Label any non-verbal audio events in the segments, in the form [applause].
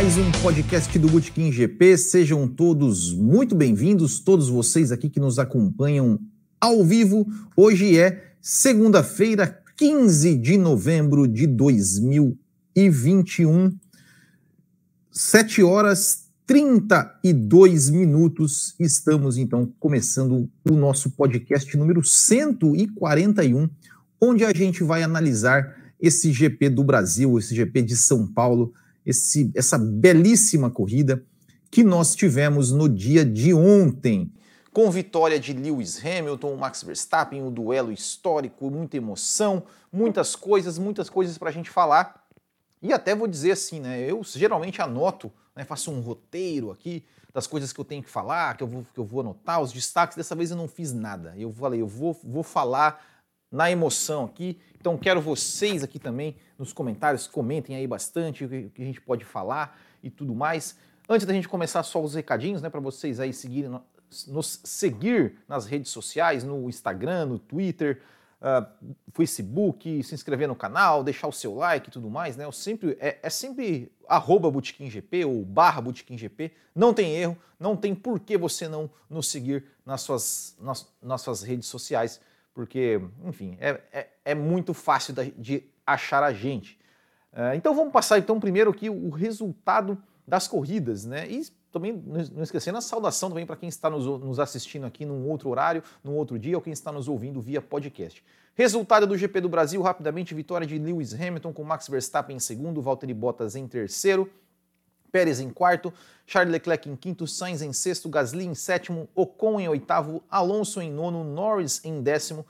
Mais um podcast do Bootkin GP. Sejam todos muito bem-vindos, todos vocês aqui que nos acompanham ao vivo. Hoje é segunda-feira, 15 de novembro de 2021, 7 horas 32 minutos. Estamos então começando o nosso podcast número 141, onde a gente vai analisar esse GP do Brasil, esse GP de São Paulo, esse, essa belíssima corrida que nós tivemos no dia de ontem. Com vitória de Lewis Hamilton, Max Verstappen, um duelo histórico, muita emoção, muitas coisas, muitas coisas para a gente falar. E até vou dizer assim, né? Eu geralmente anoto, né, faço um roteiro aqui das coisas que eu tenho que falar, que eu vou, que eu vou anotar, os destaques. Dessa vez eu não fiz nada. Eu falei, eu vou, vou falar na emoção aqui. Então quero vocês aqui também nos comentários, comentem aí bastante o que a gente pode falar e tudo mais. Antes da gente começar só os recadinhos, né, para vocês aí seguirem, nos seguir nas redes sociais, no Instagram, no Twitter, uh, Facebook, se inscrever no canal, deixar o seu like e tudo mais, né? Eu sempre, é, é sempre arroba GP ou barra GP, não tem erro, não tem por que você não nos seguir nas suas, nas, nas suas redes sociais porque, enfim, é, é, é muito fácil de achar a gente. Uh, então vamos passar então primeiro aqui o resultado das corridas, né? E também não esquecendo a saudação também para quem está nos, nos, assistindo aqui num outro horário, num outro dia, ou quem está nos ouvindo via podcast. Resultado do GP do Brasil, rapidamente, vitória de Lewis Hamilton com Max Verstappen em segundo, Valtteri Bottas em terceiro, Pérez em quarto, Charles Leclerc em quinto, Sainz em sexto, Gasly em sétimo, Ocon em oitavo, Alonso em nono, Norris em décimo.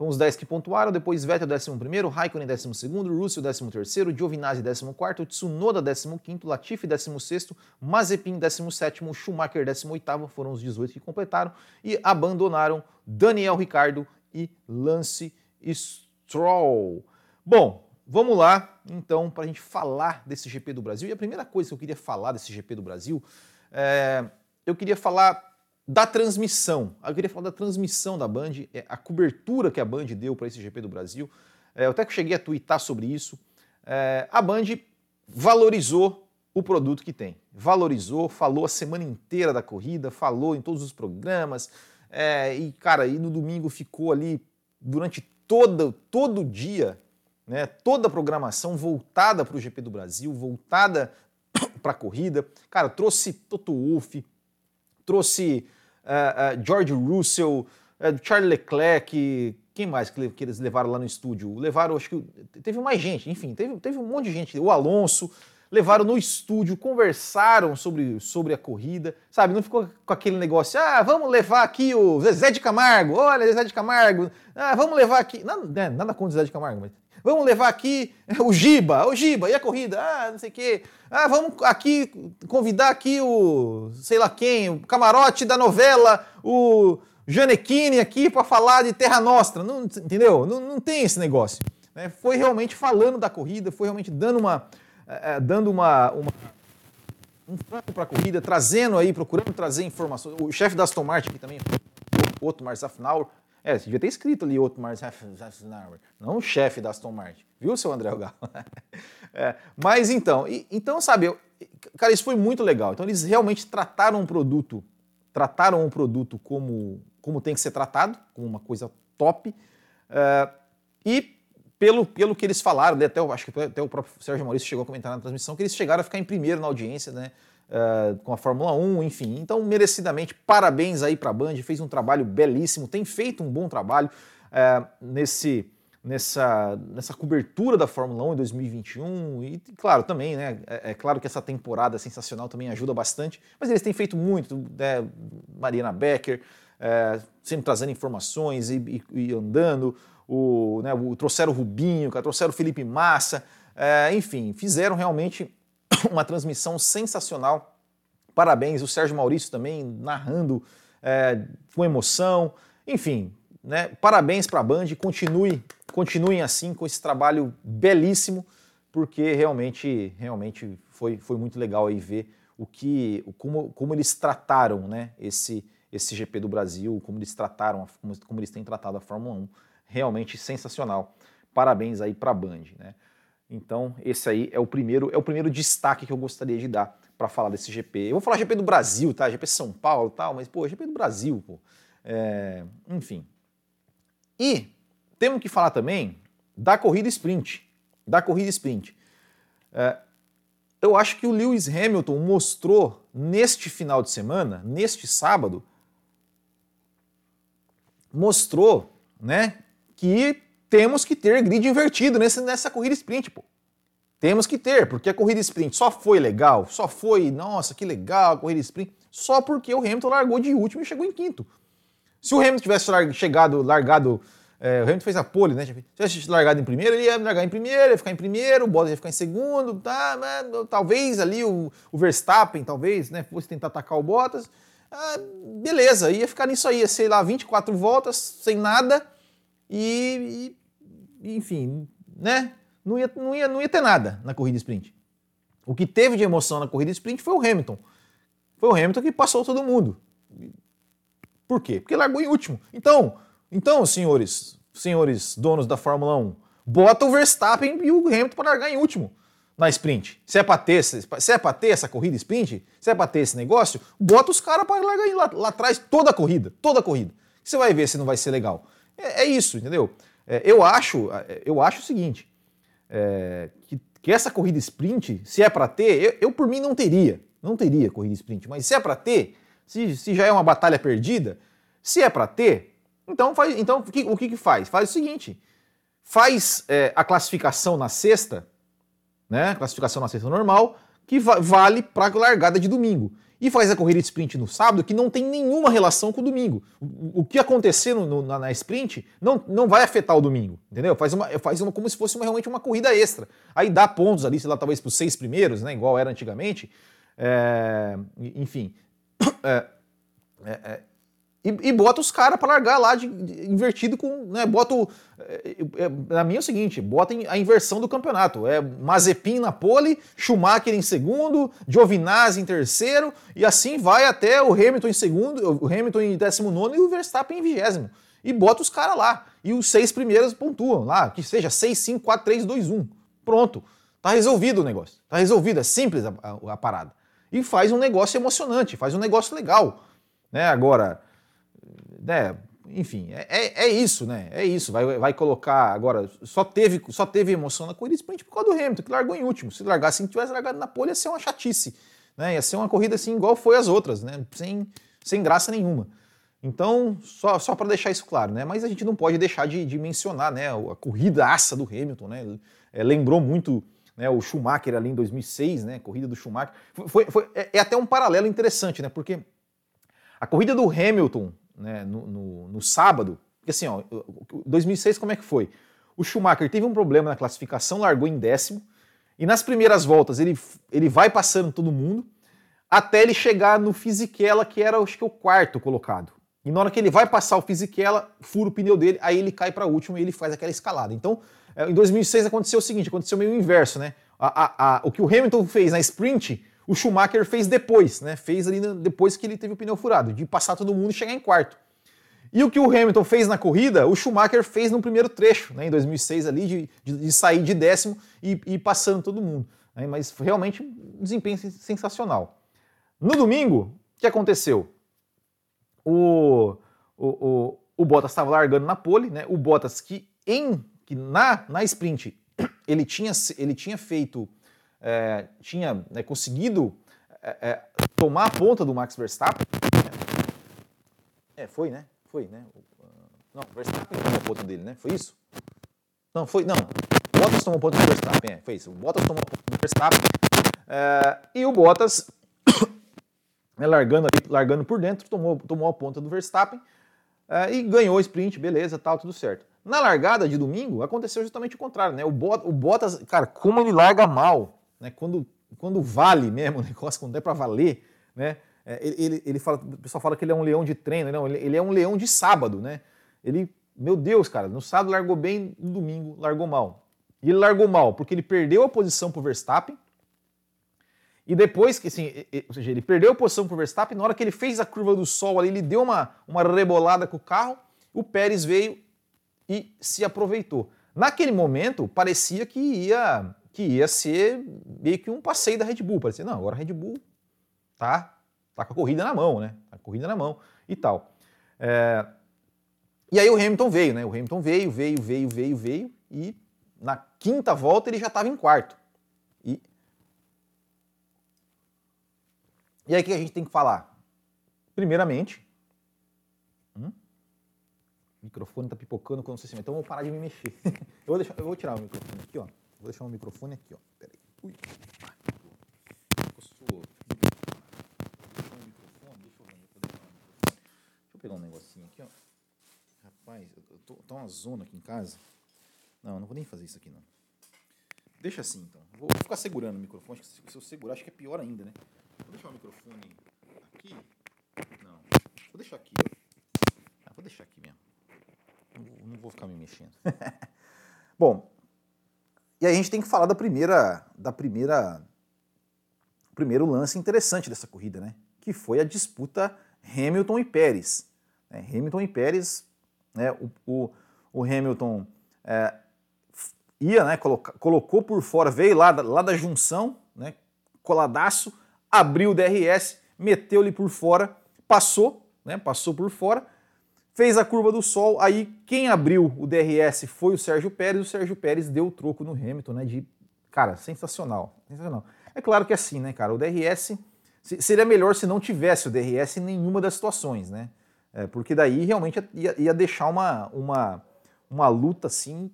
Foram os 10 que pontuaram, depois Vettel décimo primeiro, Raikkonen décimo segundo, Russell décimo terceiro, Giovinazzi décimo quarto, Tsunoda décimo quinto, Latifi décimo sexto, Mazepin décimo sétimo, Schumacher décimo oitavo, foram os 18 que completaram e abandonaram Daniel Ricardo e Lance Stroll. Bom, Vamos lá, então, para a gente falar desse GP do Brasil. E a primeira coisa que eu queria falar desse GP do Brasil, é, eu queria falar da transmissão. Eu queria falar da transmissão da Band, é, a cobertura que a Band deu para esse GP do Brasil. É, eu até que cheguei a twittar sobre isso. É, a Band valorizou o produto que tem. Valorizou, falou a semana inteira da corrida, falou em todos os programas. É, e, cara, e no domingo ficou ali durante todo, todo dia né, toda a programação voltada para o GP do Brasil, voltada [coughs] para a corrida. Cara, trouxe Toto Wolff, trouxe uh, uh, George Russell, uh, Charles Leclerc, quem mais que, que, eles levaram lá no estúdio? Levaram, acho que teve mais gente, enfim, teve, teve um monte de gente, o Alonso, levaram no estúdio, conversaram sobre, sobre a corrida, sabe? Não ficou com aquele negócio, ah, vamos levar aqui o Zezé de Camargo, olha, Zezé de Camargo, ah, vamos levar aqui. Nada, né, nada contra o Zezé de Camargo, mas Vamos levar aqui [laughs] o Giba, o Giba, e a corrida? Ah, não sei o quê. Ah, vamos aqui convidar aqui o, sei lá quem, o camarote da novela, o Janequine aqui para falar de Terra Nostra. Não, entendeu? Não, não tem esse negócio. É, foi realmente falando da corrida, foi realmente dando uma, é, dando uma, uma um franco para a corrida, trazendo aí, procurando trazer informações. O chefe da Aston Martin aqui também, outro Marzafnauer, é, você devia ter escrito ali Otmar Zafnauer, não o chefe da Aston Martin. Viu, seu André Galo? [laughs] é, mas então, e, então, sabe, eu, cara, isso foi muito legal. Então, eles realmente trataram um produto, trataram um produto como, como tem que ser tratado, como uma coisa top. É, e pelo, pelo que eles falaram, até, acho que até o próprio Sérgio Maurício chegou a comentar na transmissão, que eles chegaram a ficar em primeiro na audiência, né? Uh, com a Fórmula 1, enfim. Então, merecidamente, parabéns aí para a Band, fez um trabalho belíssimo, tem feito um bom trabalho uh, nesse, nessa, nessa cobertura da Fórmula 1 em 2021. E, claro, também, né? É, é, claro que essa temporada sensacional também ajuda bastante, mas eles têm feito muito, né? Mariana Becker, uh, sempre trazendo informações e, e, e andando. O, né, o, trouxeram o Rubinho, trouxeram o Felipe Massa, enfim, fizeram realmente [coughs] uma transmissão sensacional. Parabéns, o Sérgio Maurício também narrando é, com emoção. Enfim, né, parabéns para a Band, continue, continuem assim com esse trabalho belíssimo, porque realmente, realmente foi, foi muito legal aí ver o que, como, como eles trataram né, esse, esse GP do Brasil, como eles trataram, como, como eles têm tratado a Fórmula 1. Realmente sensacional. Parabéns aí para a Band. Né? Então, esse aí é o primeiro, é o primeiro destaque que eu gostaria de dar para falar desse GP. Eu vou falar GP do Brasil, tá? GP São Paulo tal, mas, pô, GP do Brasil, pô. É, enfim. E temos que falar também da corrida sprint. Da corrida sprint. É, eu acho que o Lewis Hamilton mostrou neste final de semana, neste sábado, mostrou, né, que temos que ter grid invertido nessa, nessa corrida sprint, pô. Temos que ter, porque a corrida sprint só foi legal, só foi, nossa, que legal a corrida sprint, só porque o Hamilton largou de último e chegou em quinto. Se o Hamilton tivesse chegado, largado, é, o Hamilton fez a pole, né? Se tivesse largado em primeiro, ele ia largar em primeiro, ia ficar em primeiro, o Bottas ia ficar em segundo, tá, mas, talvez ali o, o, Verstappen, talvez, né, fosse tentar atacar o Bottas. Ah, beleza, ia ficar nisso aí, sei lá, 24 voltas, sem nada, e, e enfim, né? Não ia, não, ia, não ia ter nada na corrida sprint. O que teve de emoção na corrida sprint foi o Hamilton. Foi o Hamilton que passou todo mundo. Por quê? Porque largou em último. Então, então, senhores, senhores donos da Fórmula 1, bota o Verstappen e o Hamilton para largar em último na sprint. Se é para ter, se é para ter essa corrida sprint, se é para ter esse negócio, bota os caras para largar lá, lá atrás toda a corrida, toda a corrida. Você vai ver se não vai ser legal. É, é isso, entendeu? É, eu acho, é, eu acho o seguinte, é, que, que, essa corrida sprint, se é para ter, eu, eu, por mim não teria, não teria corrida sprint, mas se é para ter, se, se já é uma batalha perdida, se é para ter, então, faz, então o, que, o que, faz? Faz o seguinte, faz é, a classificação na sexta, né, classificação na sexta normal, que va vale para a largada de domingo e faz a corrida sprint no sábado que não tem nenhuma relação com o domingo. O, que acontecer no, na, na, sprint não, não vai afetar o domingo, entendeu? Faz uma, faz uma como se fosse uma, realmente uma corrida extra. Aí dá pontos ali, sei lá, talvez para os seis primeiros, né, igual era antigamente. É, enfim. [coughs] É, é, é e, e bota os caras para largar lá de, de, invertido com. Né, bota o, é, é, na minha é o seguinte: bota a inversão do campeonato. É Mazepin na pole, Schumacher em segundo, Giovinazzi em terceiro, e assim vai até o Hamilton em segundo, o Hamilton em 19 e o Verstappen em vigésimo. E bota os caras lá. E os seis primeiros pontuam lá, que seja 6, 5, 4, 3, 2, 1. Pronto. Tá resolvido o negócio. Tá resolvido. É simples a, a, a parada. E faz um negócio emocionante, faz um negócio legal. Né? Agora né, enfim, é, é, é, isso, né? É isso. Vai, vai colocar agora. Só teve, só teve emoção na corrida sprint por causa do Hamilton, que largou em último. Se largasse, se tivesse largado na pole, ia ser uma chatice. Né? Ia ser uma corrida assim, igual foi as outras, né? Sem, sem graça nenhuma. Então, só, só para deixar isso claro, né? Mas a gente não pode deixar de, de mencionar né? a corrida aça do Hamilton, né? É, lembrou muito né, o Schumacher ali em 2006, né? A corrida do Schumacher. Foi, foi, é, é até um paralelo interessante, né? Porque a corrida do Hamilton né, no, no, no, sábado, porque assim, ó, 2006 como é que foi? O Schumacher teve um problema na classificação, largou em décimo, e nas primeiras voltas ele, ele vai passando todo mundo, até ele chegar no Fisichella, que era acho que o quarto colocado. E na hora que ele vai passar o Fisichella, fura o pneu dele, aí ele cai para último e ele faz aquela escalada. Então, é, em 2006 aconteceu o seguinte, aconteceu meio inverso, né? A, a, a, o que o Hamilton fez na sprint, o Schumacher fez depois, né? Fez ali depois que ele teve o pneu furado, de passar todo mundo e chegar em quarto. E o que o Hamilton fez na corrida, o Schumacher fez no primeiro trecho, né, em 2006 ali, de, de, de sair de décimo e, e passando todo mundo. Né, mas realmente um desempenho sensacional. No domingo, o que aconteceu? O, o, o, o Bottas estava largando na pole, né? O Bottas que em que na, na sprint [clears throat] ele tinha, ele tinha feito é, tinha né, conseguido é, é, tomar a ponta do Max Verstappen. É, foi, né? Foi, né? Não, o Verstappen tomou a ponta dele, né? Foi isso? Não, foi, não. O Bottas tomou a ponta do Verstappen, é, foi isso. O Bottas tomou a ponta do Verstappen. É, e o Bottas, [coughs] né, largando, largando por dentro, tomou, tomou a ponta do Verstappen é, e ganhou o sprint, beleza, tal, tudo certo. Na largada de domingo, aconteceu justamente o contrário, né? O Bottas cara, como ele larga mal né, quando, quando vale mesmo o [laughs] negócio, quando é para valer, né, é, ele, ele fala, o pessoal fala que ele é um leão de treino, não, ele, ele é um leão de sábado, né? Ele, meu Deus, cara, no sábado largou bem, no domingo largou mal. E ele largou mal porque ele perdeu a posição para o Verstappen. E depois que, assim, ou seja, ele perdeu a posição para o Verstappen, na hora que ele fez a curva do sol ali, ele deu uma, uma rebolada com o carro, o Pérez veio e se aproveitou. Naquele momento, parecia que ia que ia ser meio que um passeio da Red Bull. Parecia, não, agora a Red Bull tá, tá com a corrida na mão, né? Tá a corrida na mão e tal. É, e aí o Hamilton veio, né? O Hamilton veio, veio, veio, veio, veio e na quinta volta ele já estava em quarto. E, e aí o que a gente tem que falar? Primeiramente, hum? o microfone tá pipocando quando você se Então eu vou parar de me mexer. [laughs] eu, vou deixar, eu vou tirar o microfone aqui, ó. Vou deixar o microfone aqui, ó. Peraí. Ui. Pegar um negocinho aqui, ó. Rapaz, eu tô, tá uma zona aqui em casa. Não, eu não vou nem fazer isso aqui, não. Deixa assim, então. Vou ficar segurando o microfone. Se eu segurar, acho que é pior ainda, né? Vou deixar o microfone aqui. Não. Vou deixar aqui. Ah, vou deixar aqui mesmo. Não, não vou ficar me mexendo. [laughs] Bom, e aí a gente tem que falar da primeira, da primeira, primeiro lance interessante dessa corrida, né? Que foi a disputa Hamilton e Pérez. É, Hamilton e Pérez, né? O, o, o Hamilton é, ia, né? Coloca, colocou por fora, veio lá, lá da junção, né? Coladaço, abriu o DRS, meteu-lhe por fora, passou, né? Passou por fora fez a curva do sol, aí quem abriu o DRS foi o Sérgio Pérez, o Sérgio Pérez deu o troco no Hamilton, né, de, cara, sensacional, sensacional. É claro que é assim, né, cara, o DRS, seria melhor se não tivesse o DRS em nenhuma das situações, né, é, porque daí realmente ia, ia deixar uma, uma, uma luta, assim,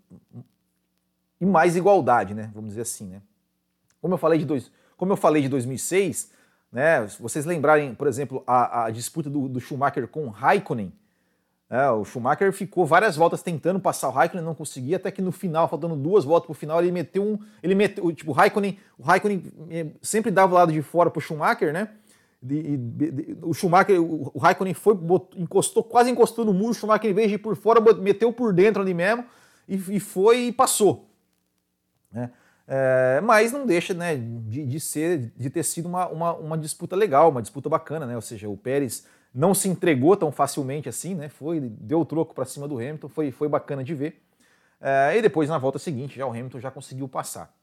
e mais igualdade, né, vamos dizer assim, né. Como eu falei de, dois, como eu falei de 2006, né, se vocês lembrarem, por exemplo, a, a disputa do, do Schumacher com Raikkonen, é, o Schumacher ficou várias voltas tentando passar o Raikkonen, não conseguia, até que no final, faltando duas voltas para o final, ele meteu um. Ele meteu, tipo, o Raikkonen, o Raikkonen eh, sempre dava o lado de fora para o Schumacher, né? De, de, de, o Schumacher, o, o Raikkonen foi, botou, encostou, quase encostou no muro, o Schumacher, em vez de ir por fora, meteu por dentro ali mesmo e, e foi e passou. Né? É, mas não deixa né, de, de, ser, de ter sido uma, uma, uma disputa legal, uma disputa bacana, né? Ou seja, o Pérez não se entregou tão facilmente assim, né? Foi, deu o troco para cima do Hamilton, foi, foi bacana de ver. É, e depois, na volta seguinte, já o Hamilton já conseguiu passar.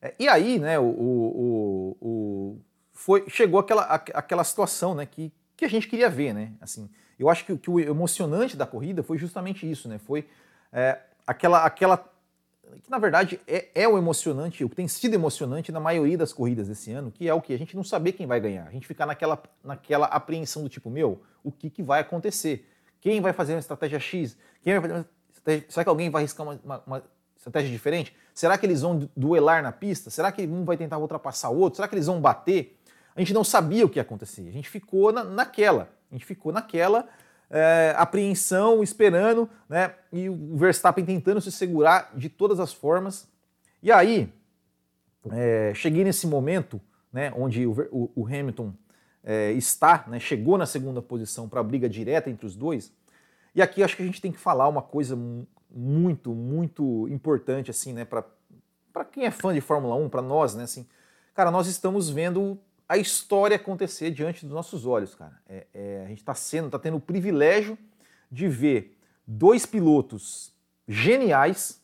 É, e aí, né, o, o, o, foi, chegou aquela, aquela situação né, que, que a gente queria ver, né? Assim, eu acho que, que o emocionante da corrida foi justamente isso, né? Foi é, aquela, aquela que na verdade é, é, o emocionante, o que tem sido emocionante na maioria das corridas desse ano, que é o que? A gente não saber quem vai ganhar. A gente ficar naquela, naquela apreensão do tipo, meu, o que, que vai acontecer? Quem vai fazer uma estratégia X? Quem vai fazer uma estratégia... Será que alguém vai arriscar uma, uma, uma, estratégia diferente? Será que eles vão duelar na pista? Será que um vai tentar ultrapassar o outro? Será que eles vão bater? A gente não sabia o que ia acontecer. A gente ficou na, naquela. A gente ficou naquela é, apreensão, esperando, né? E o Verstappen tentando se segurar de todas as formas. E aí, é, cheguei nesse momento, né? Onde o, o, o Hamilton é, está, né? Chegou na segunda posição para a briga direta entre os dois. E aqui acho que a gente tem que falar uma coisa muito, muito importante, assim, né? Para quem é fã de Fórmula 1, para nós, né? Assim, cara, nós estamos vendo a história acontecer diante dos nossos olhos, cara. É, é, a gente está sendo, está tendo o privilégio de ver dois pilotos geniais,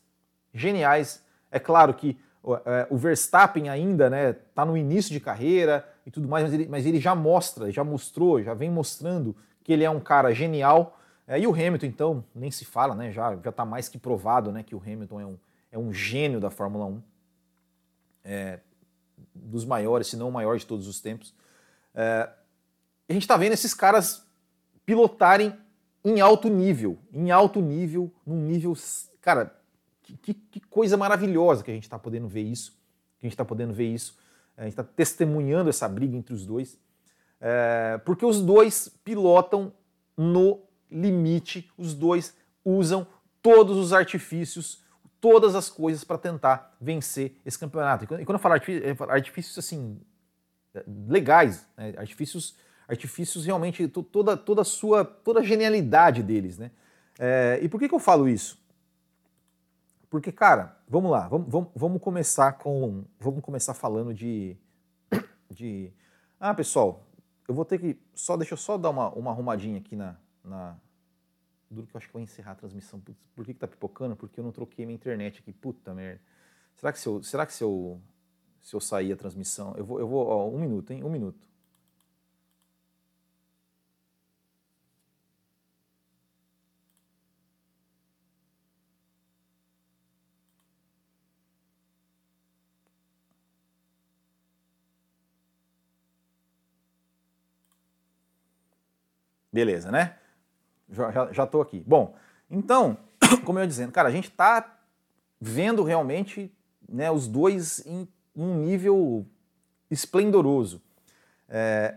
geniais. É claro que é, o Verstappen ainda né, está no início de carreira e tudo mais, mas ele, mas ele já mostra, já mostrou, já vem mostrando que ele é um cara genial. É, e o Hamilton, então, nem se fala, né? Já está mais que provado né, que o Hamilton é um, é um gênio da Fórmula 1. É, dos maiores, se não o maior de todos os tempos. É, a gente está vendo esses caras pilotarem em alto nível, em alto nível, num nível, cara, que, que coisa maravilhosa que a gente está podendo ver isso, que a gente está podendo ver isso, a gente está testemunhando essa briga entre os dois, é, porque os dois pilotam no limite, os dois usam todos os artifícios todas as coisas para tentar vencer esse campeonato. E quando eu falo artifícios assim legais, né? artifícios, artifícios realmente toda toda a sua toda a genialidade deles, né? É, e por que, que eu falo isso? Porque cara, vamos lá, vamos, vamos, vamos começar com vamos começar falando de [coughs] de ah pessoal, eu vou ter que só deixa eu só dar uma, uma arrumadinha aqui na, na duro que eu acho que vou encerrar a transmissão. Por que, que tá pipocando? Porque eu não troquei minha internet aqui. Puta merda. Será que se eu, será que se eu, se eu sair a transmissão, eu vou, eu vou, ó, um minuto, hein? Um minuto. Beleza, né? Já, tô aqui. Bom, então, [coughs] como eu ia dizendo, cara, a gente tá vendo realmente né, os dois em um nível esplendoroso. É,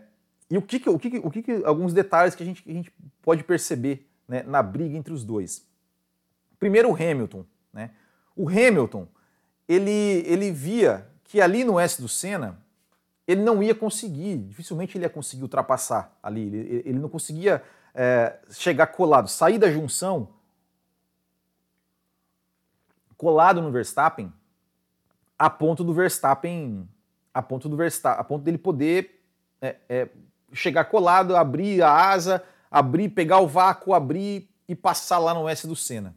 e o que, que, o que, o que, que, alguns detalhes que a gente, que a gente pode perceber né, na briga entre os dois. Primeiro o Hamilton. Né? O Hamilton, ele, ele via que ali no S do Senna, ele não ia conseguir, dificilmente ele ia conseguir ultrapassar ali, ele, ele não conseguia é, chegar colado, sair da junção colado no Verstappen a ponto do Verstappen, a ponto do Verstappen, a ponto dele poder é, é, chegar colado, abrir a asa, abrir, pegar o vácuo, abrir e passar lá no S do Senna.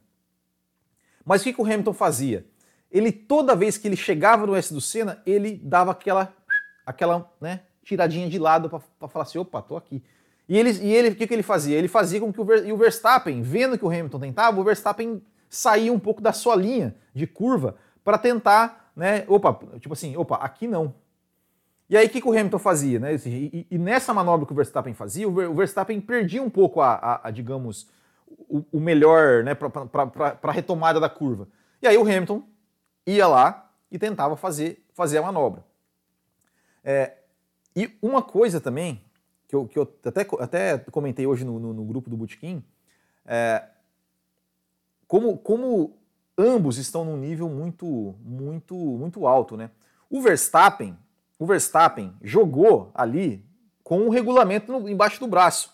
Mas o que, que o Hamilton fazia? Ele toda vez que ele chegava no S do Senna, ele dava aquela aquela né, tiradinha de lado para falar assim, opa, tô aqui. E ele, e ele, o que, que ele fazia? Ele fazia com que o, Ver, o Verstappen, vendo que o Hamilton tentava, o Verstappen saía um pouco da sua linha de curva para tentar, né, opa, tipo assim, opa, aqui não. E aí o que, que o Hamilton fazia? Né? E, e, nessa manobra que o Verstappen fazia, o Verstappen perdia um pouco a, a, a digamos, o, o, melhor né, para a retomada da curva. E aí o Hamilton ia lá e tentava fazer, fazer a manobra. É, e uma coisa também, que eu, que eu até, até comentei hoje no, no, no grupo do Bootkin, é, como, como ambos estão num nível muito, muito, muito alto, né? O Verstappen, o Verstappen jogou ali com o regulamento no, embaixo do braço.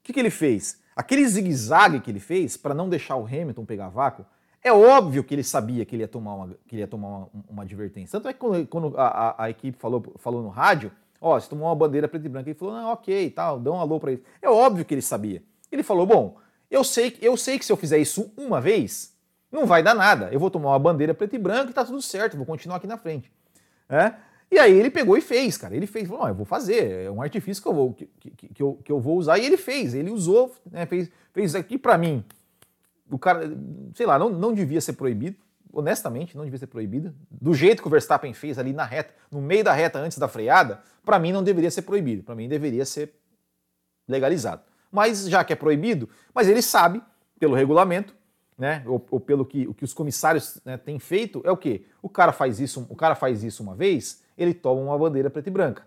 O que, que ele fez? Aquele zigue-zague que ele fez para não deixar o Hamilton pegar vácuo, é óbvio que ele sabia que ele ia tomar uma, que ia tomar uma, uma advertência. Tanto é que quando, quando a, a, a, equipe falou, falou no rádio, ó, você tomou uma bandeira preta e branca, ele falou, não, ok, tal, dá um alô para ele. É óbvio que ele sabia. Ele falou, bom, eu sei, eu sei que se eu fizer isso uma vez, não vai dar nada. Eu vou tomar uma bandeira preta e branca e tá tudo certo, vou continuar aqui na frente. É? E aí ele pegou e fez, cara. Ele fez, falou, eu vou fazer, é um artifício que eu vou, que, que, que, eu, que eu vou usar. E ele fez, ele usou, né, fez, fez aqui para mim o cara, sei lá, não, não devia ser proibido, honestamente, não devia ser proibido. Do jeito que o Verstappen fez ali na reta, no meio da reta antes da freada, para mim não deveria ser proibido, para mim deveria ser legalizado. Mas já que é proibido, mas ele sabe, pelo regulamento, né, ou, ou pelo que, o que os comissários né, têm feito, é o quê? O cara faz isso, o cara faz isso uma vez, ele toma uma bandeira preta e branca.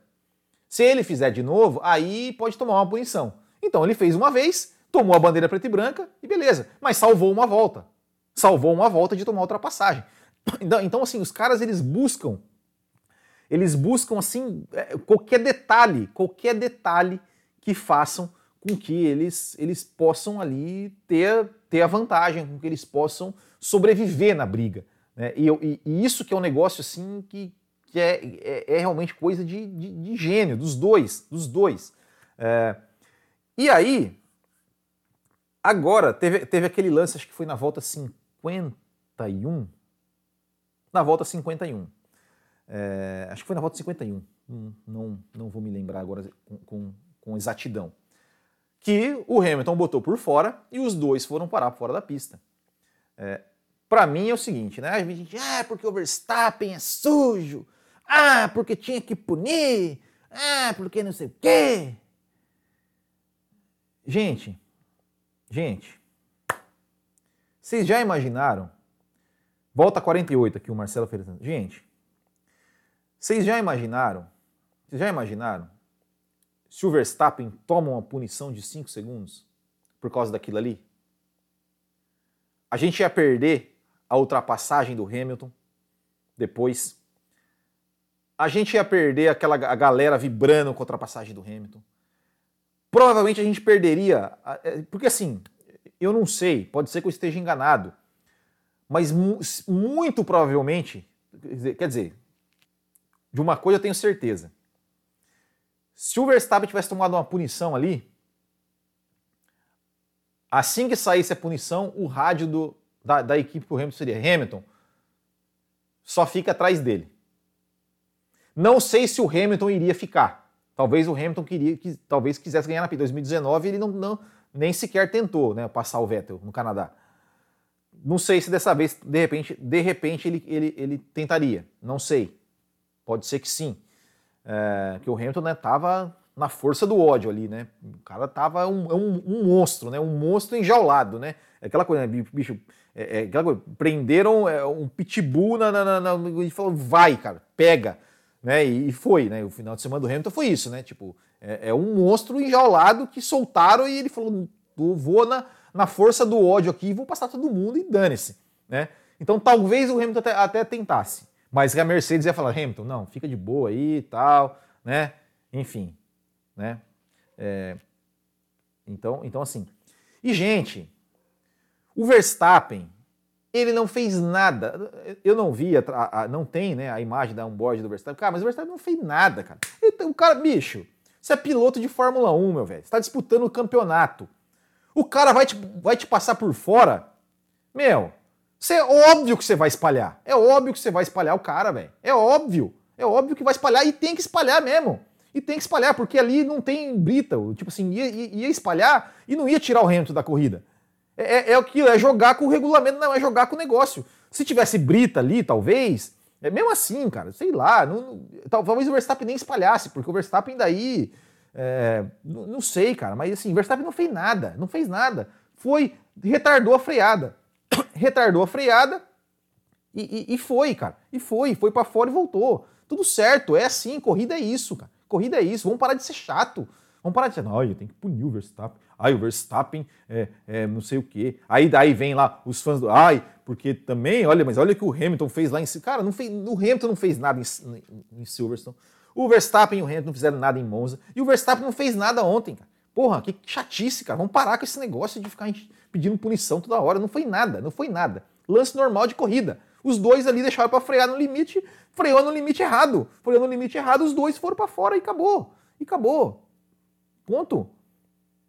Se ele fizer de novo, aí pode tomar uma punição. Então ele fez uma vez, tomou a bandeira preta e branca e beleza. Mas salvou uma volta. Salvou uma volta de tomar ultrapassagem. [clears throat] Então, então, assim, os caras eles buscam, eles buscam assim é, qualquer detalhe, qualquer detalhe que façam com que eles, eles possam ali ter, ter a vantagem, com que eles possam sobreviver na briga. Né? E, e, e, isso que é um negócio assim que, que é, é, é realmente coisa de, de, de, gênio, dos dois, dos dois. É, e aí, Agora, teve, teve aquele lance, acho que foi na volta 51. Na volta 51. É, acho que foi na volta 51. Não, não, não vou me lembrar agora com, com, com exatidão. Que o Hamilton botou por fora e os dois foram parar fora da pista. É, para mim é o seguinte, né? A gente, ah, porque o Verstappen é sujo. Ah, porque tinha que punir. Ah, porque não sei o quê. Gente, Gente, vocês já imaginaram? Volta 48 aqui o Marcelo Ferreira. Gente, vocês já imaginaram? Vocês já imaginaram se o Verstappen toma uma punição de 5 segundos por causa daquilo ali? A gente ia perder a ultrapassagem do Hamilton depois. A gente ia perder aquela a galera vibrando com a ultrapassagem do Hamilton provavelmente a gente perderia. É, porque assim, eu não sei, pode ser que eu esteja enganado, mas muito provavelmente, quer dizer, de uma coisa eu tenho certeza. Se o Verstappen tivesse tomado uma punição ali, assim que saísse a punição, o rádio do, da, da equipe pro Hamilton seria Hamilton. só fica atrás dele. Não sei se o Hamilton iria ficar. Talvez o Hamilton queria, que, talvez quisesse ganhar na P 2019 ele não, não, nem sequer tentou, né, passar o Vettel no Canadá. Não sei se dessa vez, de repente, de repente ele, ele, ele tentaria. Não sei. Pode ser que sim. É, que o Hamilton né, tava na força do ódio ali, né? O cara tava um, um, um monstro, né? Um monstro enjaulado, né? É aquela coisa, né? bicho, é, é aquela coisa, prenderam é, um pitbull na, na, na, na, e falou, vai, cara, pega, né? E, foi, né? O final de semana do Hamilton foi isso, né? Tipo, é, é um monstro enjaulado que soltaram e ele falou, vou na, na força do ódio aqui, vou passar todo mundo e dane-se, né? Então talvez o Hamilton até, até tentasse, mas a Mercedes ia falar, Hamilton, não, fica de boa aí e tal, né? Enfim, né? É, então, então, assim. E, gente, o Verstappen, ele não fez nada. Eu não vi, a, a, não tem né, a imagem da onboard do Verstappen. Cara, mas o Verstappen não fez nada, cara. Então, cara, bicho, você é piloto de Fórmula 1, meu velho. Você está disputando o campeonato. O cara vai te, vai te passar por fora. Meu, é óbvio que você vai espalhar. É óbvio que você vai espalhar o cara, velho. É óbvio. É óbvio que vai espalhar e tem que espalhar mesmo e tem que espalhar, porque ali não tem brita. Tipo assim, ia, ia espalhar e não ia tirar o Hamilton da corrida. É, é, é aquilo, é jogar com o regulamento, não, é jogar com o negócio. Se tivesse brita ali, talvez, é mesmo assim, cara, sei lá, não, talvez o Verstappen nem espalhasse, porque o Verstappen daí, é, não, sei, cara, mas assim, o Verstappen não fez nada, não fez nada. Foi, retardou a freada. [coughs] retardou a freada e, e, e foi, cara. E foi, foi para fora e voltou. Tudo certo, é assim, corrida é isso, cara. Corrida é isso, vamos parar de ser chato. Vamos parar de ser, não, tem que punir o Verstappen. Ai, o Verstappen é, é, não sei o quê. Aí daí vem lá os fãs do. Ai, porque também, olha, mas olha o que o Hamilton fez lá em. Cara, não fez, o Hamilton não fez nada em, em Silverstone. O Verstappen e o Hamilton não fizeram nada em Monza. E o Verstappen não fez nada ontem, cara. Porra, que chatice, cara. Vamos parar com esse negócio de ficar pedindo punição toda hora. Não foi nada, não foi nada. Lance normal de corrida. Os dois ali deixaram para frear no limite, freou no limite errado. Freou no limite errado, os dois foram para fora e acabou. E acabou. Ponto.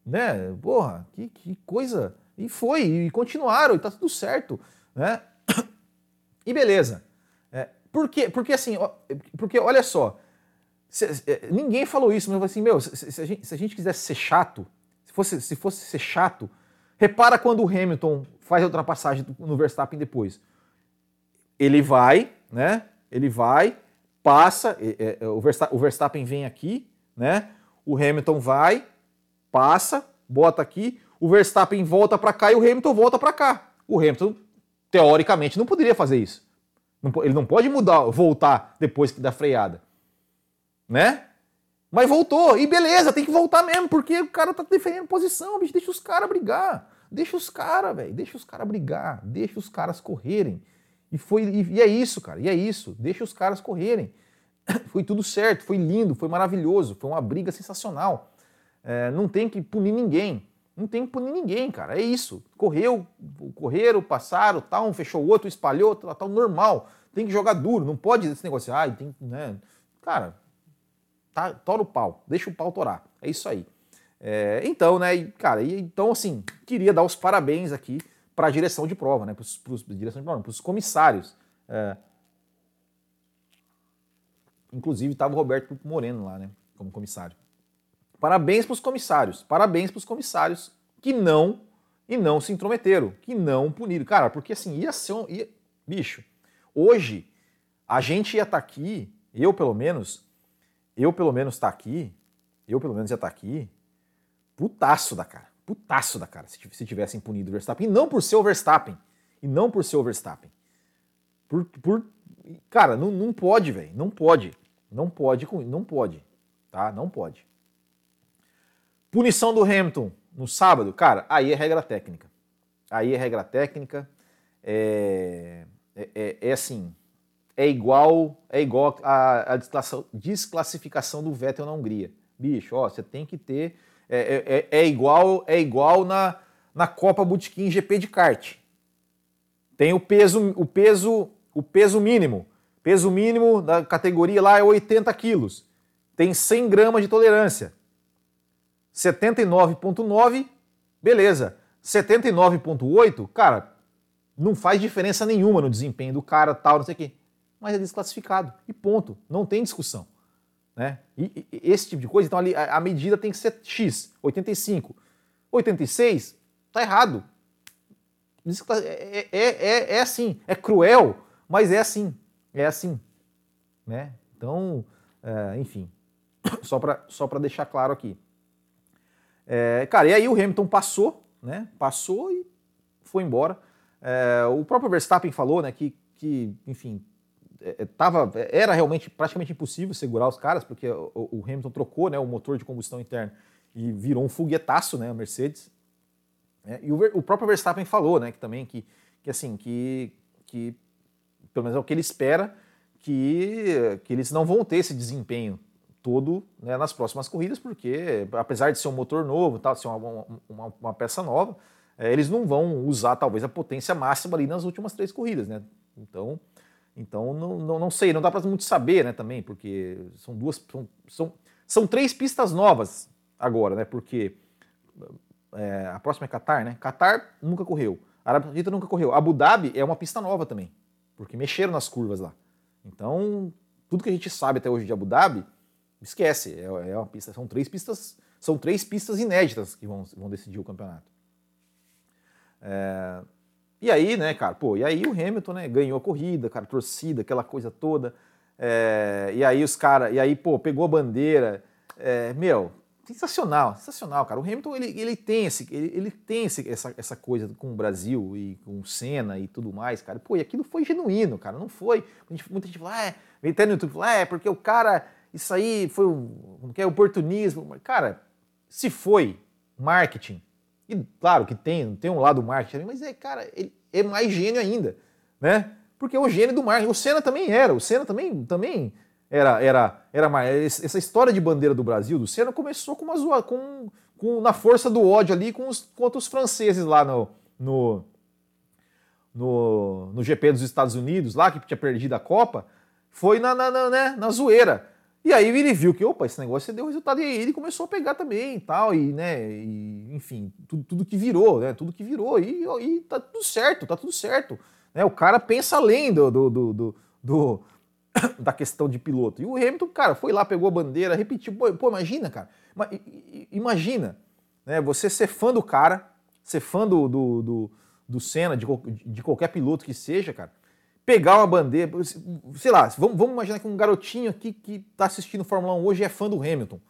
Né? Porra, que, que coisa. E foi, e continuaram, e tá tudo certo. Né? E beleza. É, por quê? Porque assim, porque olha só, se, é, ninguém falou isso, mas eu falei assim, meu, se, se, a gente, se, a gente, quisesse ser chato, se fosse, se fosse ser chato, repara quando o Hamilton faz a ultrapassagem no Verstappen depois ele vai, né? Ele vai, passa, é, é, o, Verstappen, vem aqui, né? O Hamilton vai, passa, bota aqui, o Verstappen volta para cá e o Hamilton volta para cá. O Hamilton, teoricamente, não poderia fazer isso. Ele não pode mudar, voltar depois da freada, né? Mas voltou, e beleza, tem que voltar mesmo, porque o cara tá defendendo posição, bicho, deixa os caras brigar. Deixa os caras, velho, deixa os caras brigar, deixa os caras correrem. E, foi, e, é isso, cara, e é isso. Deixa os caras correrem. [coughs] Foi tudo certo, foi lindo, foi maravilhoso, foi uma briga sensacional. É, não tem que punir ninguém. Não tem que punir ninguém, cara. É isso. Correu, correram, passaram, tal, um fechou o outro, espalhou, tal, tal, normal. Tem que jogar duro, não pode esse negócio, ai, tem né? Cara, tá, tora o pau, deixa o pau torar. É isso aí. É, então, né, cara, então assim, queria dar os parabéns aqui para a direção de prova, né? para os comissários. É. Inclusive estava o Roberto Moreno lá, né? Como comissário. Parabéns para os comissários. Parabéns para os comissários que não e não se intrometeram, que não puniram. Cara, porque assim, ia ser um. Ia, bicho, hoje a gente ia estar tá aqui, eu pelo menos, eu pelo menos estar tá aqui, eu pelo menos ia estar tá aqui, putaço da cara putaço da cara se, se tivessem punido o Verstappen. E não por ser o Verstappen. E não por ser o Verstappen. Por, por cara, não, não pode, velho. Não pode. Não pode, não pode. Tá? Não pode. Punição do Hamilton no sábado, cara, aí é regra técnica. Aí é regra técnica. É, é, é, é assim. É igual, é igual a, a desclassificação do Vettel na Hungria. Bicho, ó, você tem que ter é, é, é, é, igual é igual na, na Copa Botequim GP de kart. Tem o peso, o peso, o peso mínimo. Peso mínimo da categoria lá é 80 quilos. Tem 100 gramas de tolerância. 79,9, beleza. 79,8, cara, não faz diferença nenhuma no desempenho do cara, tal, não sei o quê. mas é desclassificado. E ponto. Não tem discussão. Né? E, e, esse tipo de coisa, então ali, a, a, medida tem que ser X, 85. 86, tá errado. É, é, é, é assim, é cruel, mas é assim, é assim. Né? Então, é, enfim, só para só deixar claro aqui. É, cara, e aí o Hamilton passou, né? Passou e foi embora. É, o próprio Verstappen falou, né, que, que enfim, é, é, tava, era realmente praticamente impossível segurar os caras, porque o, o, Hamilton trocou né, o motor de combustão interna e virou um foguetaço, né, a Mercedes. É, e o, o, próprio Verstappen falou, né, que também que, que assim, que, que pelo menos é o que ele espera, que, que eles não vão ter esse desempenho todo né, nas próximas corridas, porque apesar de ser um motor novo, tal, ser uma, uma, uma peça nova, é, eles não vão usar talvez a potência máxima ali nas últimas três corridas, né? Então, então não, não, não sei, não dá para muito saber, né, também, porque são duas, são, são, são três pistas novas agora, né? Porque é, a próxima é Qatar, né? Qatar nunca correu, Arábia Saudita nunca correu, Abu Dhabi é uma pista nova também, porque mexeram nas curvas lá. Então, tudo que a gente sabe até hoje de Abu Dhabi, esquece, é, é uma pista, são três pistas, são três pistas inéditas que vão, vão decidir o campeonato. É, e aí, né, cara, pô, e aí o Hamilton, né, ganhou a corrida, cara, torcida, aquela coisa toda. É, e aí os caras, e aí, pô, pegou a bandeira. É, meu, sensacional, sensacional, cara. O Hamilton, ele, ele tem, esse, ele, ele tem esse, essa, essa coisa com o Brasil e com o Senna e tudo mais, cara. Pô, e aquilo foi genuíno, cara, não foi. Muita gente fala, ah, é, até no YouTube, fala, ah, é porque o cara, isso aí foi um, que é oportunismo. Cara, se foi marketing, e claro que tem, tem um lado marketing, mas é, cara, ele é mais gênio ainda, né? Porque é o gênio do marketing. O Senna também era, o Senna também, também era, era, era mais. Essa história de bandeira do Brasil, do Senna, começou com uma zoa, com, com, na força do ódio ali com os, contra os franceses lá no, no, no, no GP dos Estados Unidos, lá que tinha perdido a Copa, foi na, na, na, né, na zoeira. E aí ele viu que, opa, esse negócio deu resultado. E aí ele começou a pegar também e tal, e, né, e, enfim, tudo, tudo que virou, né, tudo que virou. E, e tá tudo certo, tá tudo certo. Né, o cara pensa além do, do, do, do, [coughs] da questão de piloto. E o Hamilton, cara, foi lá, pegou a bandeira, repetiu. Pô, pô imagina, cara, imagina, né, você ser fã do cara, ser fã do, do, do, do Senna, de, de qualquer piloto que seja, cara, pegar uma bandeira, sei lá, vamos, vamos imaginar que um garotinho aqui que está assistindo Fórmula 1 hoje é fã do Hamilton.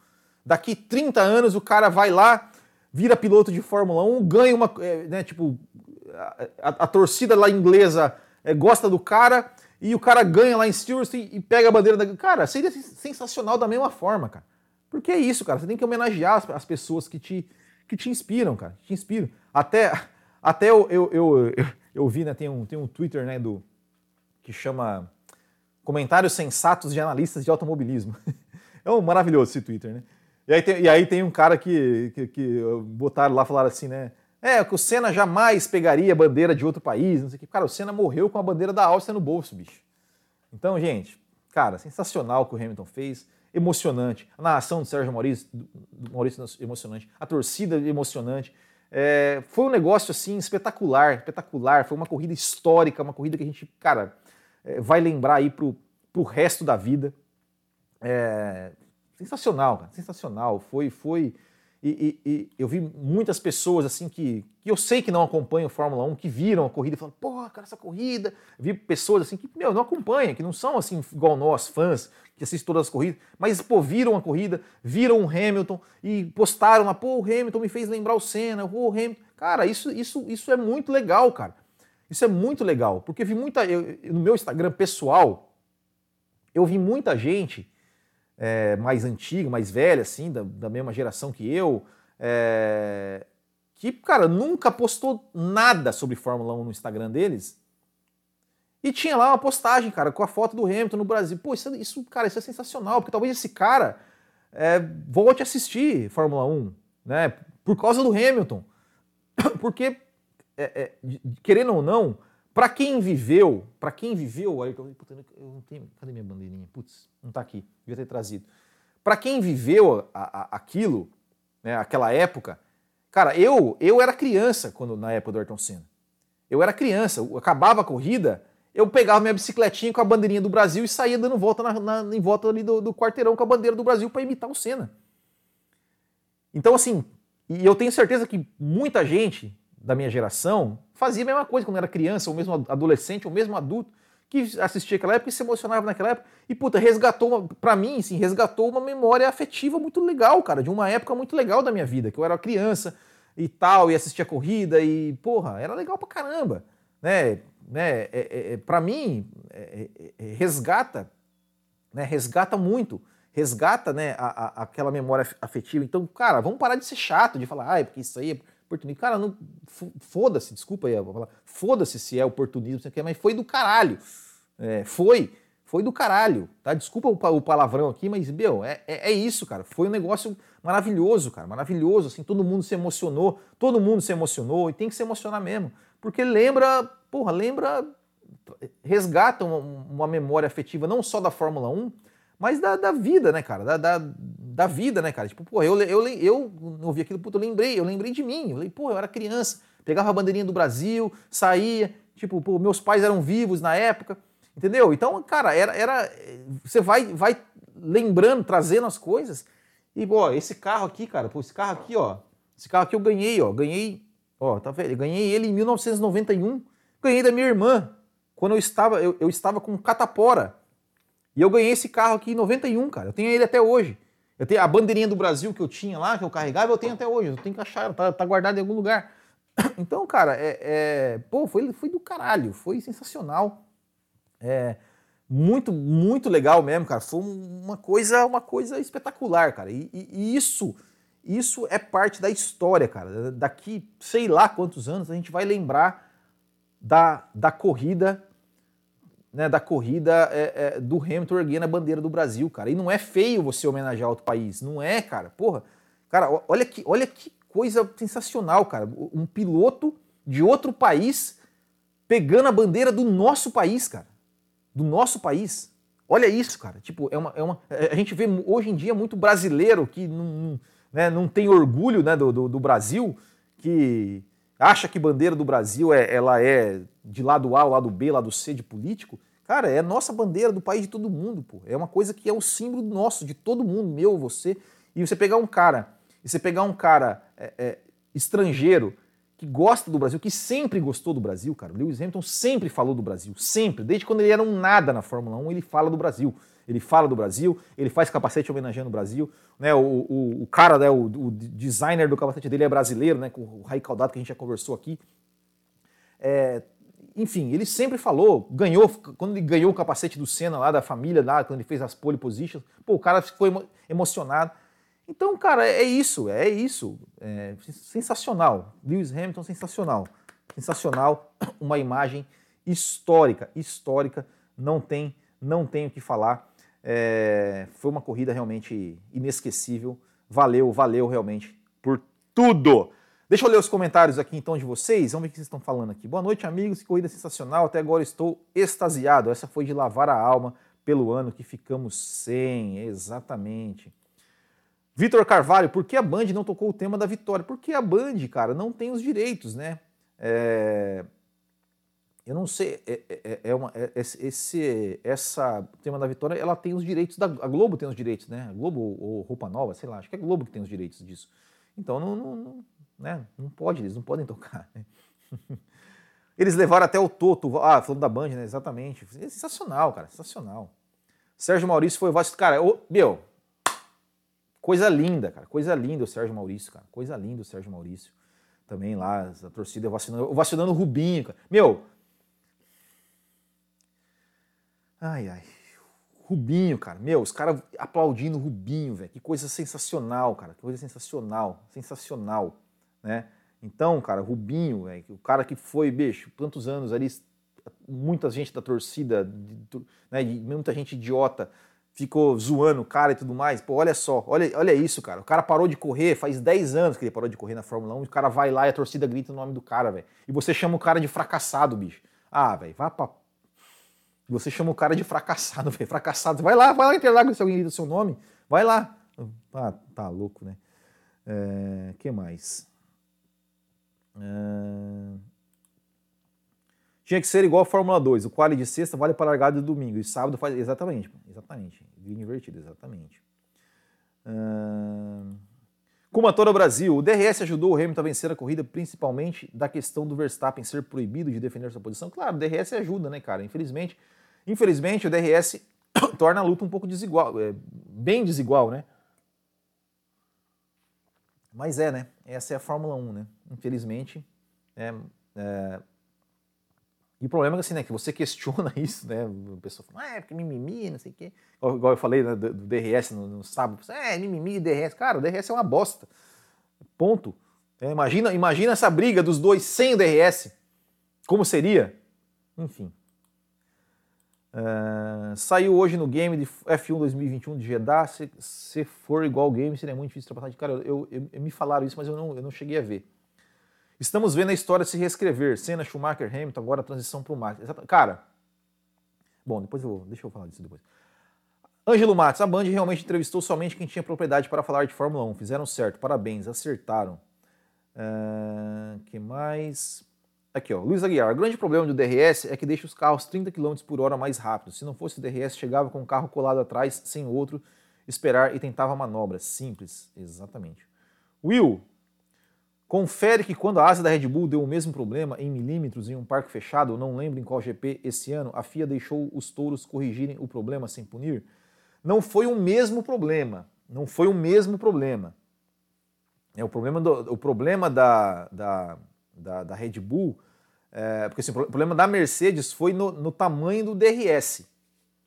Daqui 30 anos o cara vai lá, vira piloto de Fórmula 1, ganha uma, é, né, tipo, a, a, torcida lá inglesa é, gosta do cara e o cara ganha lá em Silverstone e, e pega a bandeira da... Cara, seria sensacional da mesma forma, cara. Porque é isso, cara, você tem que homenagear as, as pessoas que te, que te inspiram, cara, te inspiram. Até, até eu, eu, eu, eu, eu vi, né, tem um, tem um Twitter, né, do que chama Comentários Sensatos de Analistas de Automobilismo. [laughs] é um maravilhoso esse Twitter, né? E aí tem, e aí tem um cara que, que, que botaram lá, falaram assim, né? É, que o Senna jamais pegaria a bandeira de outro país, não sei o que. Cara, o Senna morreu com a bandeira da Áustria no bolso, bicho. Então, gente, cara, sensacional o que o Hamilton fez, emocionante. A narração do Sérgio Maurício, do Maurício emocionante. A torcida emocionante. É, foi um negócio, assim, espetacular, espetacular. Foi uma corrida histórica, uma corrida que a gente, cara, vai lembrar aí pro, pro resto da vida. É, sensacional, cara, sensacional. Foi, foi. E, e, e, eu vi muitas pessoas assim que, que eu sei que não acompanham Fórmula 1, que viram a corrida e falaram, pô, cara, essa corrida. Vi pessoas assim que, meu, não acompanham, que não são assim igual nós, fãs, que assistem todas as corridas, mas, pô, viram a corrida, viram o Hamilton e postaram lá, pô, o Hamilton me fez lembrar o Senna, o Hamilton. Cara, isso, isso, isso é muito legal, cara. Isso é muito legal, porque vi muita. Eu, no meu Instagram pessoal, eu vi muita gente é, mais antiga, mais velha, assim, da, da mesma geração que eu, é, que, cara, nunca postou nada sobre Fórmula 1 no Instagram deles. E tinha lá uma postagem, cara, com a foto do Hamilton no Brasil. Pô, isso, isso cara, isso é sensacional, porque talvez esse cara é, volte a assistir Fórmula 1, né? Por causa do Hamilton. [coughs] Porque é, é, querendo ou não, para quem viveu, para quem viveu, aí eu, eu não tenho, cadê minha bandeirinha? Putz, não está aqui, devia ter trazido. Para quem viveu a, a, aquilo, né, aquela época, cara, eu eu era criança quando na época do Ayrton Senna. Eu era criança, eu acabava a corrida, eu pegava minha bicicletinha com a bandeirinha do Brasil e saía dando volta na, na, em volta ali do, do quarteirão com a bandeira do Brasil para imitar o Senna. Então, assim, e eu tenho certeza que muita gente da minha geração fazia a mesma coisa quando era criança, ou mesmo adolescente, ou mesmo adulto, que assistia aquela época e se emocionava naquela época. E, puta, resgatou, para mim, assim, resgatou uma memória afetiva muito legal, cara, de uma época muito legal da minha vida, que eu era criança e tal, e assistia corrida, e, porra, era legal pra caramba, né? né, é, é, é para mim, é, é, é, resgata, né, resgata muito, resgata né, a, a, aquela memória afetiva. Então, cara, vamos parar de ser chato, de falar, ah, porque isso aí é oportunismo. Cara, não, foda-se, desculpa aí, foda-se se é oportunismo, mas foi do caralho. foi, foi do caralho, tá? Desculpa o, o palavrão aqui, mas, meu, é, é, isso, cara. Foi um negócio maravilhoso, cara, maravilhoso, assim, todo mundo se emocionou, todo mundo se emocionou, e tem que se emocionar mesmo, porque lembra porra, lembra, resgata uma, uma, memória afetiva não só da Fórmula 1, mas da, da vida, né, cara? Da, da, da, vida, né, cara? Tipo, pô, eu, eu, eu, eu ouvi aquilo, puta, eu lembrei, eu lembrei de mim. Eu falei, pô, eu era criança, pegava a bandeirinha do Brasil, saía, tipo, pô, meus pais eram vivos na época, entendeu? Então, cara, era, era você vai, vai lembrando, trazendo as coisas. E, pô, esse carro aqui, cara, pô, esse carro aqui, ó, esse carro aqui eu ganhei, ó, ganhei, ó, tá vendo? Eu ganhei ele em 1991 Ganhei da minha irmã, quando eu estava, eu, eu estava com catapora. E eu ganhei esse carro aqui em 91, cara. Eu tenho ele até hoje. Eu tenho a bandeirinha do Brasil que eu tinha lá, que eu carregava, eu tenho até hoje. Eu tenho que achar, tá, tá guardado em algum lugar. [clears throat] Então, cara, é, é, pô, foi, foi do caralho, foi sensacional. É, muito, muito legal mesmo, cara. Foi uma coisa, uma coisa espetacular, cara. E, e, e, isso, isso é parte da história, cara. Daqui, sei lá quantos anos, a gente vai lembrar da, da corrida, né, da corrida é, é, do Hamilton erguendo a bandeira do Brasil, cara. E não é feio você homenagear outro país, não é, cara. Porra, cara, olha que, olha que coisa sensacional, cara. Um piloto de outro país pegando a bandeira do nosso país, cara. Do nosso país. Olha isso, cara. Tipo, é uma, é uma, é, a gente vê hoje em dia muito brasileiro que não, né, não tem orgulho né, do, do, do Brasil, que acha que bandeira do Brasil é, ela é de lado A, lado B, lado C de político, cara, é nossa bandeira do país de todo mundo, pô. É uma coisa que é o símbolo nosso, de todo mundo, meu, você. E você pegar um cara, e você pegar um cara é, é, estrangeiro que gosta do Brasil, que sempre gostou do Brasil, cara. O Lewis Hamilton sempre falou do Brasil, sempre. Desde quando ele era um nada na Fórmula 1, ele fala do Brasil ele fala do Brasil, ele faz capacete homenageando o Brasil, né? O, o, o cara, né, o, o, designer do capacete dele é brasileiro, né? Com o Rai Caldato que a gente já conversou aqui. É, enfim, ele sempre falou, ganhou, quando ele ganhou o capacete do Senna lá, da família lá, quando ele fez as pole positions, pô, o cara ficou emo emocionado. Então, cara, é isso, é isso. É sensacional. Lewis Hamilton, sensacional. Sensacional, [coughs] uma imagem histórica, histórica, não tem, não tem o que falar. É, foi uma corrida realmente inesquecível. Valeu, valeu realmente por tudo. Deixa eu ler os comentários aqui então de vocês. Vamos ver o que vocês estão falando aqui. Boa noite, amigos. Que corrida sensacional. Até agora estou extasiado. Essa foi de lavar a alma pelo ano que ficamos sem. Exatamente. Vitor Carvalho, por que a Band não tocou o tema da vitória? Porque a Band, cara, não tem os direitos, né? É, eu não sei, é, é, é, uma, é, esse, essa tema da Vitória, ela tem os direitos, da, a Globo tem os direitos, né? A Globo ou Roupa Nova, sei lá, acho que é a Globo que tem os direitos disso. Então não, não, né? não pode, eles não podem [laughs] tocar. Né? Eles levaram até o Toto, ah, falando da Band, né? Exatamente. É sensacional, cara, sensacional. Sérgio Maurício foi Vasco, cara, ô, meu, coisa linda, cara, coisa linda o Sérgio Maurício, cara, coisa linda o Sérgio Maurício. Também lá, a torcida vacinando, vacinando o Rubinho, cara. Meu, Ai, ai. Rubinho, cara. Meu, os caras aplaudindo o Rubinho, velho. Que coisa sensacional, cara. Que coisa sensacional. Sensacional, né? Então, cara, Rubinho, o cara que foi, bicho, tantos anos ali, muita gente da torcida, né, muita gente idiota, ficou zoando o cara e tudo mais. Pô, olha só, olha, olha isso, cara. O cara parou de correr, faz 10 anos que ele parou de correr na Fórmula 1, e o cara vai lá e a torcida grita o nome do cara, velho. E você chama o cara de fracassado, bicho. Ah, velho, vá pra você chama o cara de fracassado, [laughs] velho. Fracassado. Vai lá, vai lá Interlagos se alguém grita o seu nome. Vai lá. Ah, tá louco, né? É, que mais? É... Tinha que ser igual a Fórmula 2. O quali de sexta vale para largada de domingo. E sábado faz. Exatamente, exatamente. Grid invertido, exatamente. Uh... A toda Brasil, o DRS ajudou o Hamilton a vencer a corrida, principalmente da questão do Verstappen ser proibido de defender sua posição. Claro, o DRS ajuda, né, cara? Infelizmente, infelizmente o DRS [coughs] torna a luta um pouco desigual, é, bem desigual, né? Mas é, né? Essa é a Fórmula 1, né? Infelizmente. É, é... E o problema é assim, né? Que você questiona [laughs] isso, né? A pessoa fala, ah, é porque mimimi, não sei o quê. Igual eu falei né, do, do, DRS no, no sábado. É, mimimi, DRS. Cara, o DRS é uma bosta. Ponto. É, imagina, imagina essa briga dos dois sem o DRS. Como seria? Enfim. Uh, saiu hoje no game de F1 2021 de Jeddah. Se, se for igual ao game, seria muito difícil ultrapassar. Cara, eu, eu, eu, me falaram isso, mas eu não, eu não cheguei a ver. Estamos vendo a história se reescrever. Senna, Schumacher, Hamilton, agora a transição para o Max. Cara, bom, depois eu vou. Deixa eu falar disso depois. Ângelo Matos, a Band realmente entrevistou somente quem tinha propriedade para falar de Fórmula 1. Fizeram certo, parabéns, acertaram. Uh, que mais? Aqui, ó, Luiz Aguiar. O grande problema do DRS é que deixa os carros 30 km por hora mais rápidos. Se não fosse o DRS, chegava com o carro colado atrás, sem outro, esperar e tentava a manobra. Simples, exatamente. Will, confere que quando a asa da Red Bull deu o mesmo problema em milímetros em um parque fechado, não lembro em qual GP esse ano, a FIA deixou os touros corrigirem o problema sem punir? Não foi o mesmo problema. Não foi o mesmo problema. É, o problema, do, o problema da, da, da, da Red Bull é, porque assim, o problema da Mercedes foi no, no tamanho do DRS.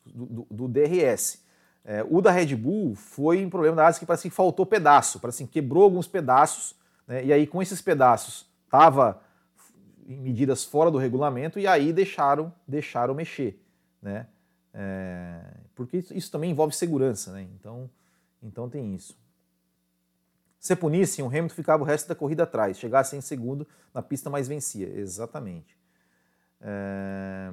Do, do, DRS. É, o da Red Bull foi um problema da asa que parece que faltou pedaço, parece que quebrou alguns pedaços, né, e aí com esses pedaços estava em medidas fora do regulamento e aí deixaram, deixaram mexer. Né? É, porque isso, também envolve segurança, né? então, então tem isso. Se punissem, o Hamilton ficava o resto da corrida atrás. Chegasse em segundo na pista, mas vencia. Exatamente. É...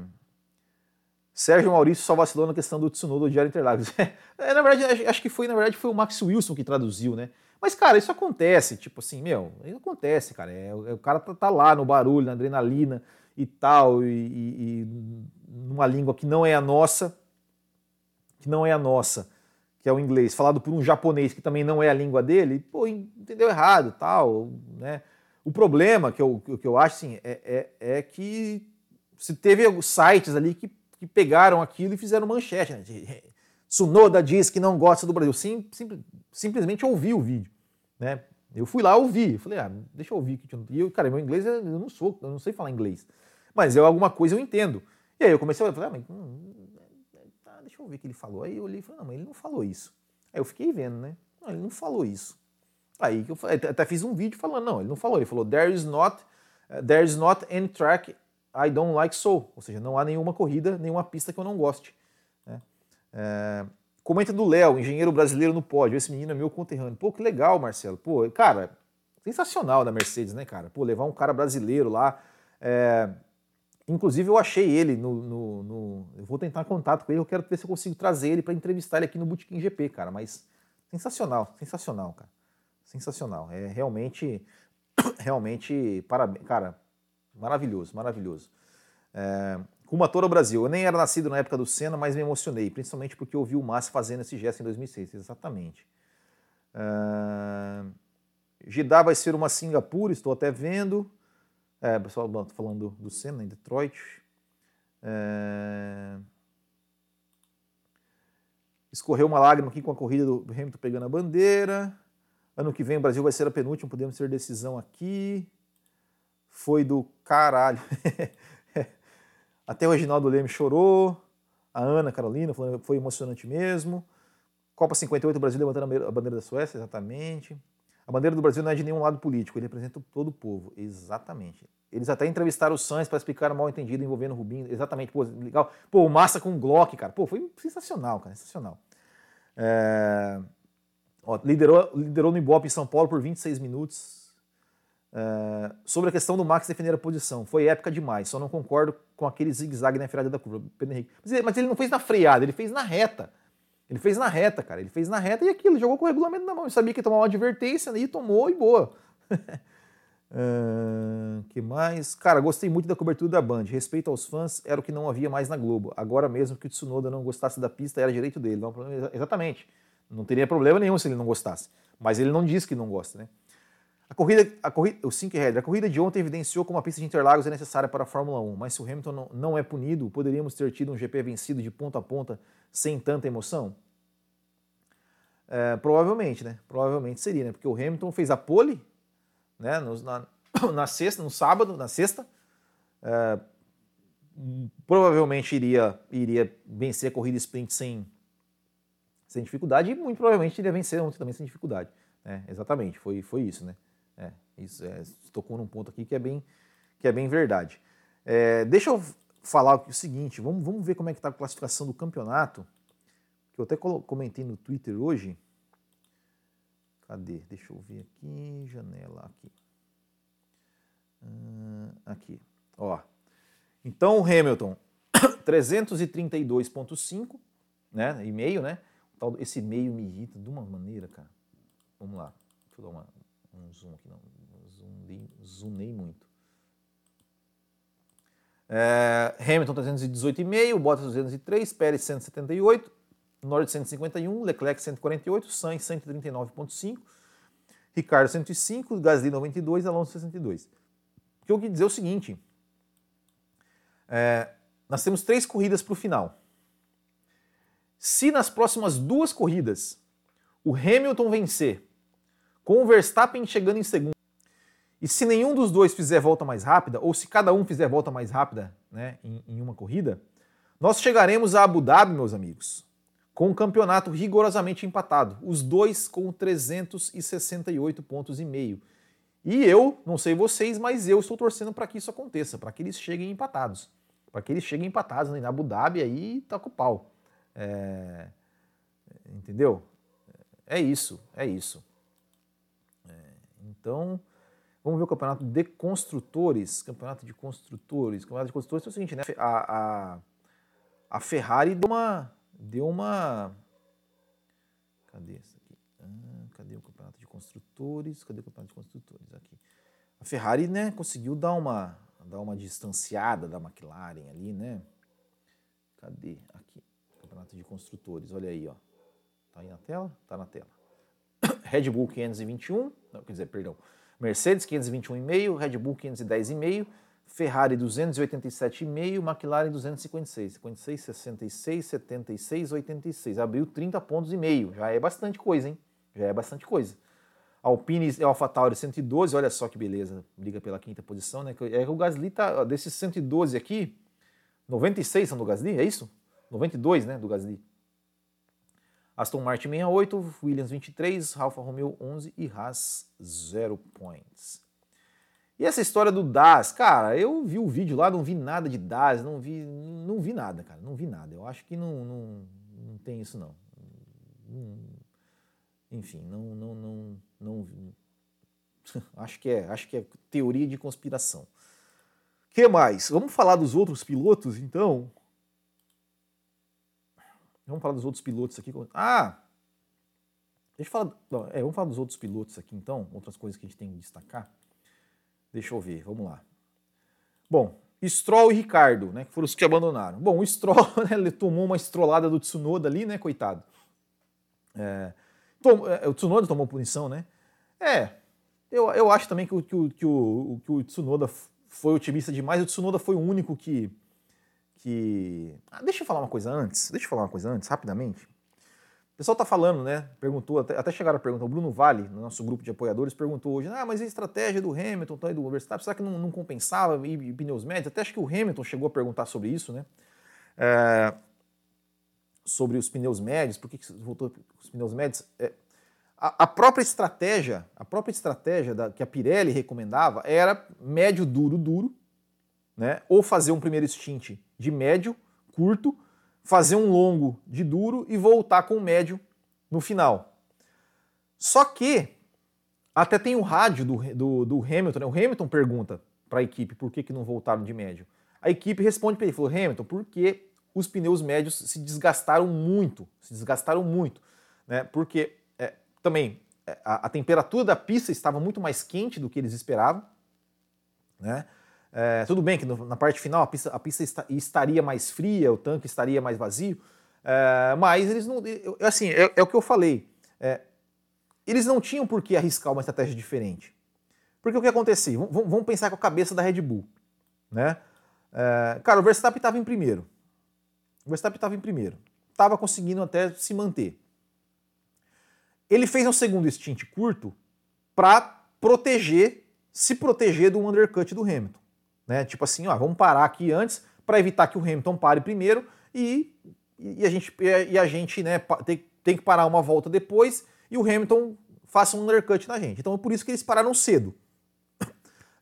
Sérgio Maurício só vacilou na questão do Tsunoda do Diário Interlagos. [laughs] é, na verdade, acho que foi, na verdade, foi o Max Wilson que traduziu, né? Mas, cara, isso acontece, tipo assim, meu, acontece, cara. É, o cara tá, tá, lá no barulho, na adrenalina e tal, e, e, e numa língua que não é a nossa, que não é a nossa que é o inglês, falado por um japonês que também não é a língua dele, pô, entendeu errado, tal, né? O problema que eu, que eu acho assim, é, é, é que se teve sites ali que, que pegaram aquilo e fizeram manchete. Né? Sunoda diz que não gosta do Brasil. Sim, sim, simplesmente ouvi o vídeo. Né? Eu fui lá ouvir. Falei, ah, deixa eu ouvir. E eu, cara, meu inglês, eu não sou, eu não sei falar inglês. Mas eu alguma coisa eu entendo. E aí eu comecei a falar, ah, mas, hum, deixa eu ver o que ele falou. Aí eu olhei e falei, não, mas ele não falou isso. Aí eu fiquei vendo, né? Não, ele não falou isso. Aí eu até fiz um vídeo falando, não, ele não falou, ele falou, there is not, uh, there is not any track I don't like so. Ou seja, não há nenhuma corrida, nenhuma pista que eu não goste. É, comenta do Léo, engenheiro brasileiro no pódio. Esse menino é meu conterrâneo. Pô, que legal, Marcelo. Pô, cara, sensacional da Mercedes, né, cara? Pô, levar um cara brasileiro lá. É, Inclusive, eu achei ele no, no, no, Eu vou tentar contato com ele, eu quero ver se eu consigo trazer ele para entrevistar ele aqui no Bootkin GP, cara. Mas sensacional, sensacional, cara. Sensacional. É realmente. [coughs] Realmente, parabéns. Cara, maravilhoso, maravilhoso. É, Kuma Toro Brasil. Eu nem era nascido na época do Senna, mas me emocionei, principalmente porque eu vi o Massa fazendo esse gesto em 2006. Exatamente. Jeddah vai ser uma Singapura, estou até vendo. É, pessoal falando do, do Senna em Detroit. É... Escorreu uma lágrima aqui com a corrida do Hamilton pegando a bandeira. Ano que vem o Brasil vai ser a penúltima, podemos ter decisão aqui. Foi do caralho. [laughs] Até o Reginaldo Leme chorou. A Ana Carolina foi emocionante mesmo. Copa 58, o Brasil levantando a bandeira da Suécia, exatamente. A bandeira do Brasil não é de nenhum lado político, ele representa todo o povo. Exatamente. Eles até entrevistaram o Sainz para explicar o mal entendido envolvendo o Rubinho. Exatamente, pô, legal. Pô, o Massa com o Glock, cara. Pô, foi sensacional, cara, sensacional. É... Ó, liderou, liderou no Ibope em São Paulo por 26 minutos. É... Sobre a questão do Max defender a posição, foi épica demais. Só não concordo com aquele zigue-zague na freada da curva. Pedro Henrique. Mas ele não fez na freada, ele fez na reta. Ele fez na reta, cara. Ele fez na reta e aquilo, jogou com o regulamento na mão. Ele sabia que ia tomar uma advertência e tomou e boa. Uh, [laughs] que mais? Cara, gostei muito da cobertura da Band. Respeito aos fãs era o que não havia mais na Globo. Agora mesmo que o Tsunoda não gostasse da pista, era direito dele. Não, exatamente. Não teria problema nenhum se ele não gostasse. Mas ele não diz que não gosta, né? A corrida, a corrida, o a corrida de ontem evidenciou como a pista de Interlagos é necessária para a Fórmula 1, mas se o Hamilton não, não é punido, poderíamos ter tido um GP vencido de ponta a ponta sem tanta emoção? É, provavelmente, né? Provavelmente seria, né? Porque o Hamilton fez a pole, né? No, na, [coughs] na sexta, no sábado, na sexta. É, provavelmente iria, iria vencer a corrida sprint sem, sem dificuldade e muito provavelmente iria vencer ontem também sem dificuldade. Né? Exatamente, foi, foi isso, né? É, isso é, tocou num ponto aqui que é bem, que é bem verdade. É, deixa eu falar o seguinte, vamos, vamos ver como é que está a classificação do campeonato, que eu até comentei no Twitter hoje. Cadê? Deixa eu ver aqui, janela aqui. Uh, aqui, ó. Então, o Hamilton, [coughs] 332.5, né, e meio, né? Esse meio me irrita de uma maneira, cara. Vamos lá, deixa eu dar uma, um zoom aqui, não. Zoomei, zoomei muito. É, Hamilton 318,5, Bottas 203, Pérez 178, Norris 151, Leclerc 148, Sainz 139,5, Ricardo 105, Gasly 92, Alonso 62. O que eu quis dizer é o seguinte: é, nós temos três corridas para o final. Se nas próximas duas corridas o Hamilton vencer com o Verstappen chegando em segundo. E se nenhum dos dois fizer volta mais rápida, ou se cada um fizer volta mais rápida né, em, em uma corrida, nós chegaremos a Abu Dhabi, meus amigos, com o campeonato rigorosamente empatado, os dois com 368 pontos e meio. E eu, não sei vocês, mas eu estou torcendo para que isso aconteça, para que eles cheguem empatados. Para que eles cheguem empatados né? na Abu Dhabi aí tá com o pau. É... Entendeu? É isso, é isso. Então, vamos ver o campeonato de construtores. Campeonato de construtores. Campeonato de construtores é o seguinte, né? A, a, a Ferrari deu uma. Deu uma. Cadê isso aqui? Ah, cadê o campeonato de construtores? Cadê o campeonato de construtores? Aqui. A Ferrari, né, conseguiu dar uma, dar uma distanciada da McLaren ali, né? Cadê? Aqui. Campeonato de construtores. Olha aí, ó. Tá aí na tela? Tá na tela. Red Bull 521, não, quer dizer, perdão, Mercedes 521,5, Red Bull 510,5, Ferrari 287,5, McLaren 256, 56, 66, 76, 86. Abriu 30 pontos e meio, já é bastante coisa, hein? Já é bastante coisa. Alpine e AlphaTauri 112, olha só que beleza, briga pela quinta posição, né? É o Gasly tá, desses 112 aqui, 96 são do Gasly, é isso? 92, né, do Gasly. Aston Martin 68, Williams 23, Alfa Romeo 11 e Haas 0 points. E essa história do DAS, cara, eu vi o vídeo lá, não vi nada de DAS, não vi, não vi nada, cara, não vi nada. Eu acho que não, não, não tem isso não. Enfim, não, não, não, não, [laughs] acho que é, acho que é teoria de conspiração. Que mais? Vamos falar dos outros pilotos, então? Vamos falar dos outros pilotos aqui. Ah! Deixa eu falar. Não, é, vamos falar dos outros pilotos aqui então, outras coisas que a gente tem que destacar. Deixa eu ver, vamos lá. Bom, Stroll e Ricardo, né, que foram os que abandonaram. Bom, o Stroll, [laughs] né, ele tomou uma estrolada do Tsunoda ali, né, coitado. É, tom, é, o Tsunoda tomou punição, né? É, eu, eu acho também que o, que, o, que, o, que o Tsunoda foi otimista demais. O Tsunoda foi o único que, que. Ah, deixa eu falar uma coisa antes. Deixa eu falar uma coisa antes, rapidamente. O pessoal tá falando, né? Perguntou, até, até chegaram a perguntar. O Bruno Vale, no nosso grupo de apoiadores, perguntou hoje: ah, mas a estratégia do Hamilton tá, e do Verstappen, será que não, não compensava e, e, pneus médios? Até acho que o Hamilton chegou a perguntar sobre isso, né? É, sobre os pneus médios, por que, que voltou os pneus médios? É, a, a, própria estratégia, a própria estratégia da, que a Pirelli recomendava era médio, duro, duro, né? Ou fazer um primeiro stint de médio, curto, fazer um longo de duro e voltar com o médio no final. Só que até tem o rádio do, do, do Hamilton, né? o Hamilton pergunta para a equipe por que, que não voltaram de médio. A equipe responde para ele, falou, Hamilton, porque os pneus médios se desgastaram muito, se desgastaram muito, né? Porque é, também é, a, a temperatura da pista estava muito mais quente do que eles esperavam, Né? É, tudo bem que no, na parte final a pista, a pista estaria mais fria, o tanque estaria mais vazio, é, mas eles não. Assim, é, é o que eu falei. É, eles não tinham por que arriscar uma estratégia diferente. Porque o que acontecia? V vamos pensar com a cabeça da Red Bull. Né? É, cara, o Verstappen estava em primeiro. O Verstappen estava em primeiro. Estava conseguindo até se manter. Ele fez um segundo stint curto para proteger, se proteger do undercut do Hamilton. Né? Tipo assim, ó, vamos parar aqui antes para evitar que o Hamilton pare primeiro e, e a gente, e a gente né, tem, tem que parar uma volta depois e o Hamilton faça um undercut na gente. Então é por isso que eles pararam cedo. [coughs]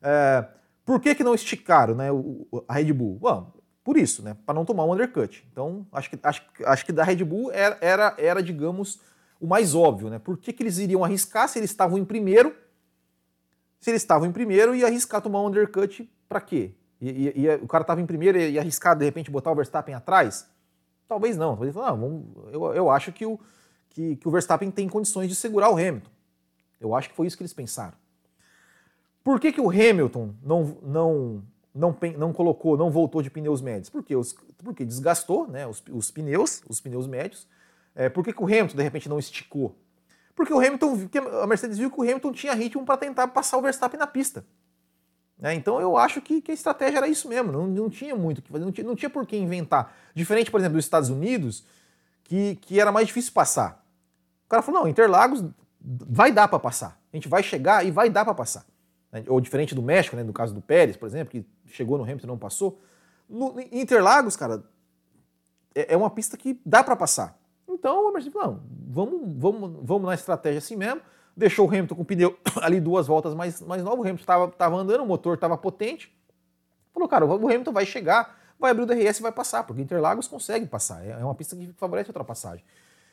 É, por que, que não esticaram né, o, a Red Bull? Bom, por isso, né, para não tomar um undercut. Então acho que, acho, acho que da Red Bull era, era, era digamos, o mais óbvio. Né? Por que, que eles iriam arriscar se eles estavam em primeiro? Se eles estavam em primeiro e arriscar tomar um undercut para quê? E, e, e, o cara estava em primeiro e arriscar de repente botar o Verstappen atrás? Talvez não. Talvez não, vamos, eu, eu acho que o, que, que o Verstappen tem condições de segurar o Hamilton. Eu acho que foi isso que eles pensaram. Por que, que o Hamilton não, não, não, não colocou, não voltou de pneus médios? Porque, os, porque desgastou né, os, os pneus, os pneus médios. É, por que, que o Hamilton de repente não esticou? Porque o Hamilton, a Mercedes viu que o Hamilton tinha ritmo para tentar passar o Verstappen na pista. É, então eu acho que, que, a estratégia era isso mesmo, não, não tinha muito o que fazer, não tinha, não tinha por que inventar. Diferente, por exemplo, dos Estados Unidos, que, que era mais difícil passar. O cara falou: não, Interlagos vai dar para passar. A gente vai chegar e vai dar para passar. Né, ou diferente do México, né, no caso do Pérez, por exemplo, que chegou no Hamilton e não passou. No Interlagos, cara, é, é uma pista que dá para passar. Então, o Mercedes falou: não, vamos, vamos, vamos na estratégia assim mesmo deixou o Hamilton com o pneu [coughs] ali duas voltas mais, mais novo, o Hamilton estava andando, o motor estava potente. Falou, cara, o Hamilton vai chegar, vai abrir o DRS e vai passar, porque Interlagos consegue passar, é, é uma pista que favorece a ultrapassagem.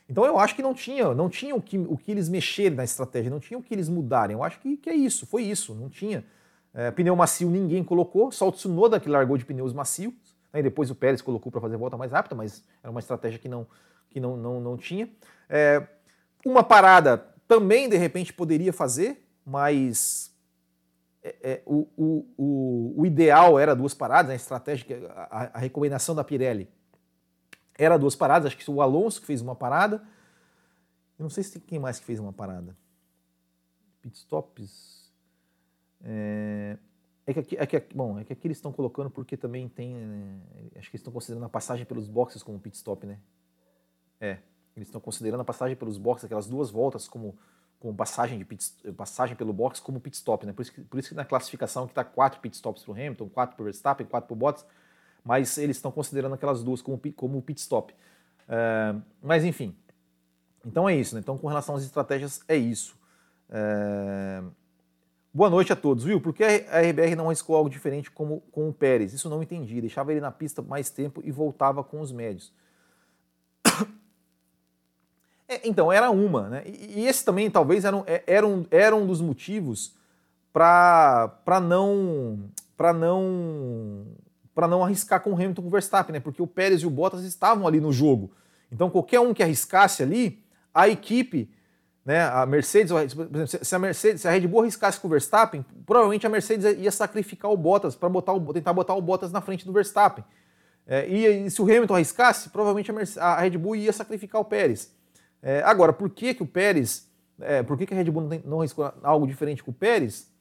Então eu acho que não tinha, não tinha o que, o que eles mexerem na estratégia, não tinha o que eles mudarem. Eu acho que, que é isso, foi isso, não tinha. É, pneu macio ninguém colocou, só o Tsunoda que largou de pneus macios, né, depois o Pérez colocou para fazer volta mais rápida, mas era uma estratégia que não, que não, não, não tinha. É, uma parada também de repente poderia fazer, mas é, é, o, o, o, o, ideal era duas paradas, a estratégia, a, a, recomendação da Pirelli era duas paradas, acho que o Alonso que fez uma parada, eu não sei se tem quem mais que fez uma parada. Pitstops. É, é que, aqui, é que, bom, é que aqui eles estão colocando porque também tem. Né, acho que eles estão considerando a passagem pelos boxes como pitstop, né? É. Eles estão considerando a passagem pelos boxes, aquelas duas voltas, como, como passagem, de pit, passagem pelo box como pit stop. Né? Por, isso que, por isso que na classificação que está quatro pit stops para o Hamilton, quatro para o Verstappen, quatro para o Bottas, mas eles estão considerando aquelas duas como, como pit stop. Uh, mas enfim, então é isso. Né? Então, com relação às estratégias, é isso. Uh, boa noite a todos. Viu? Por que a RBR não arriscou algo diferente como com o Pérez? Isso não entendi. Deixava ele na pista mais tempo e voltava com os médios. É, então, era uma, né? E, e esse também talvez era um, é, era um, era um dos motivos para não para não para não arriscar com o Hamilton com o Verstappen, né? Porque o Pérez e o Bottas estavam ali no jogo. Então, qualquer um que arriscasse ali, a equipe, né, a Mercedes, se a Mercedes, se a Red Bull arriscasse com o Verstappen, provavelmente a Mercedes ia sacrificar o Bottas para botar o, tentar botar o Bottas na frente do Verstappen. É, e, e, se o Hamilton arriscasse, provavelmente a, a Red Bull ia sacrificar o Pérez. É, agora, por que, que o Pérez, é, por que, que a Red Bull não, tem, não algo diferente com o Pérez?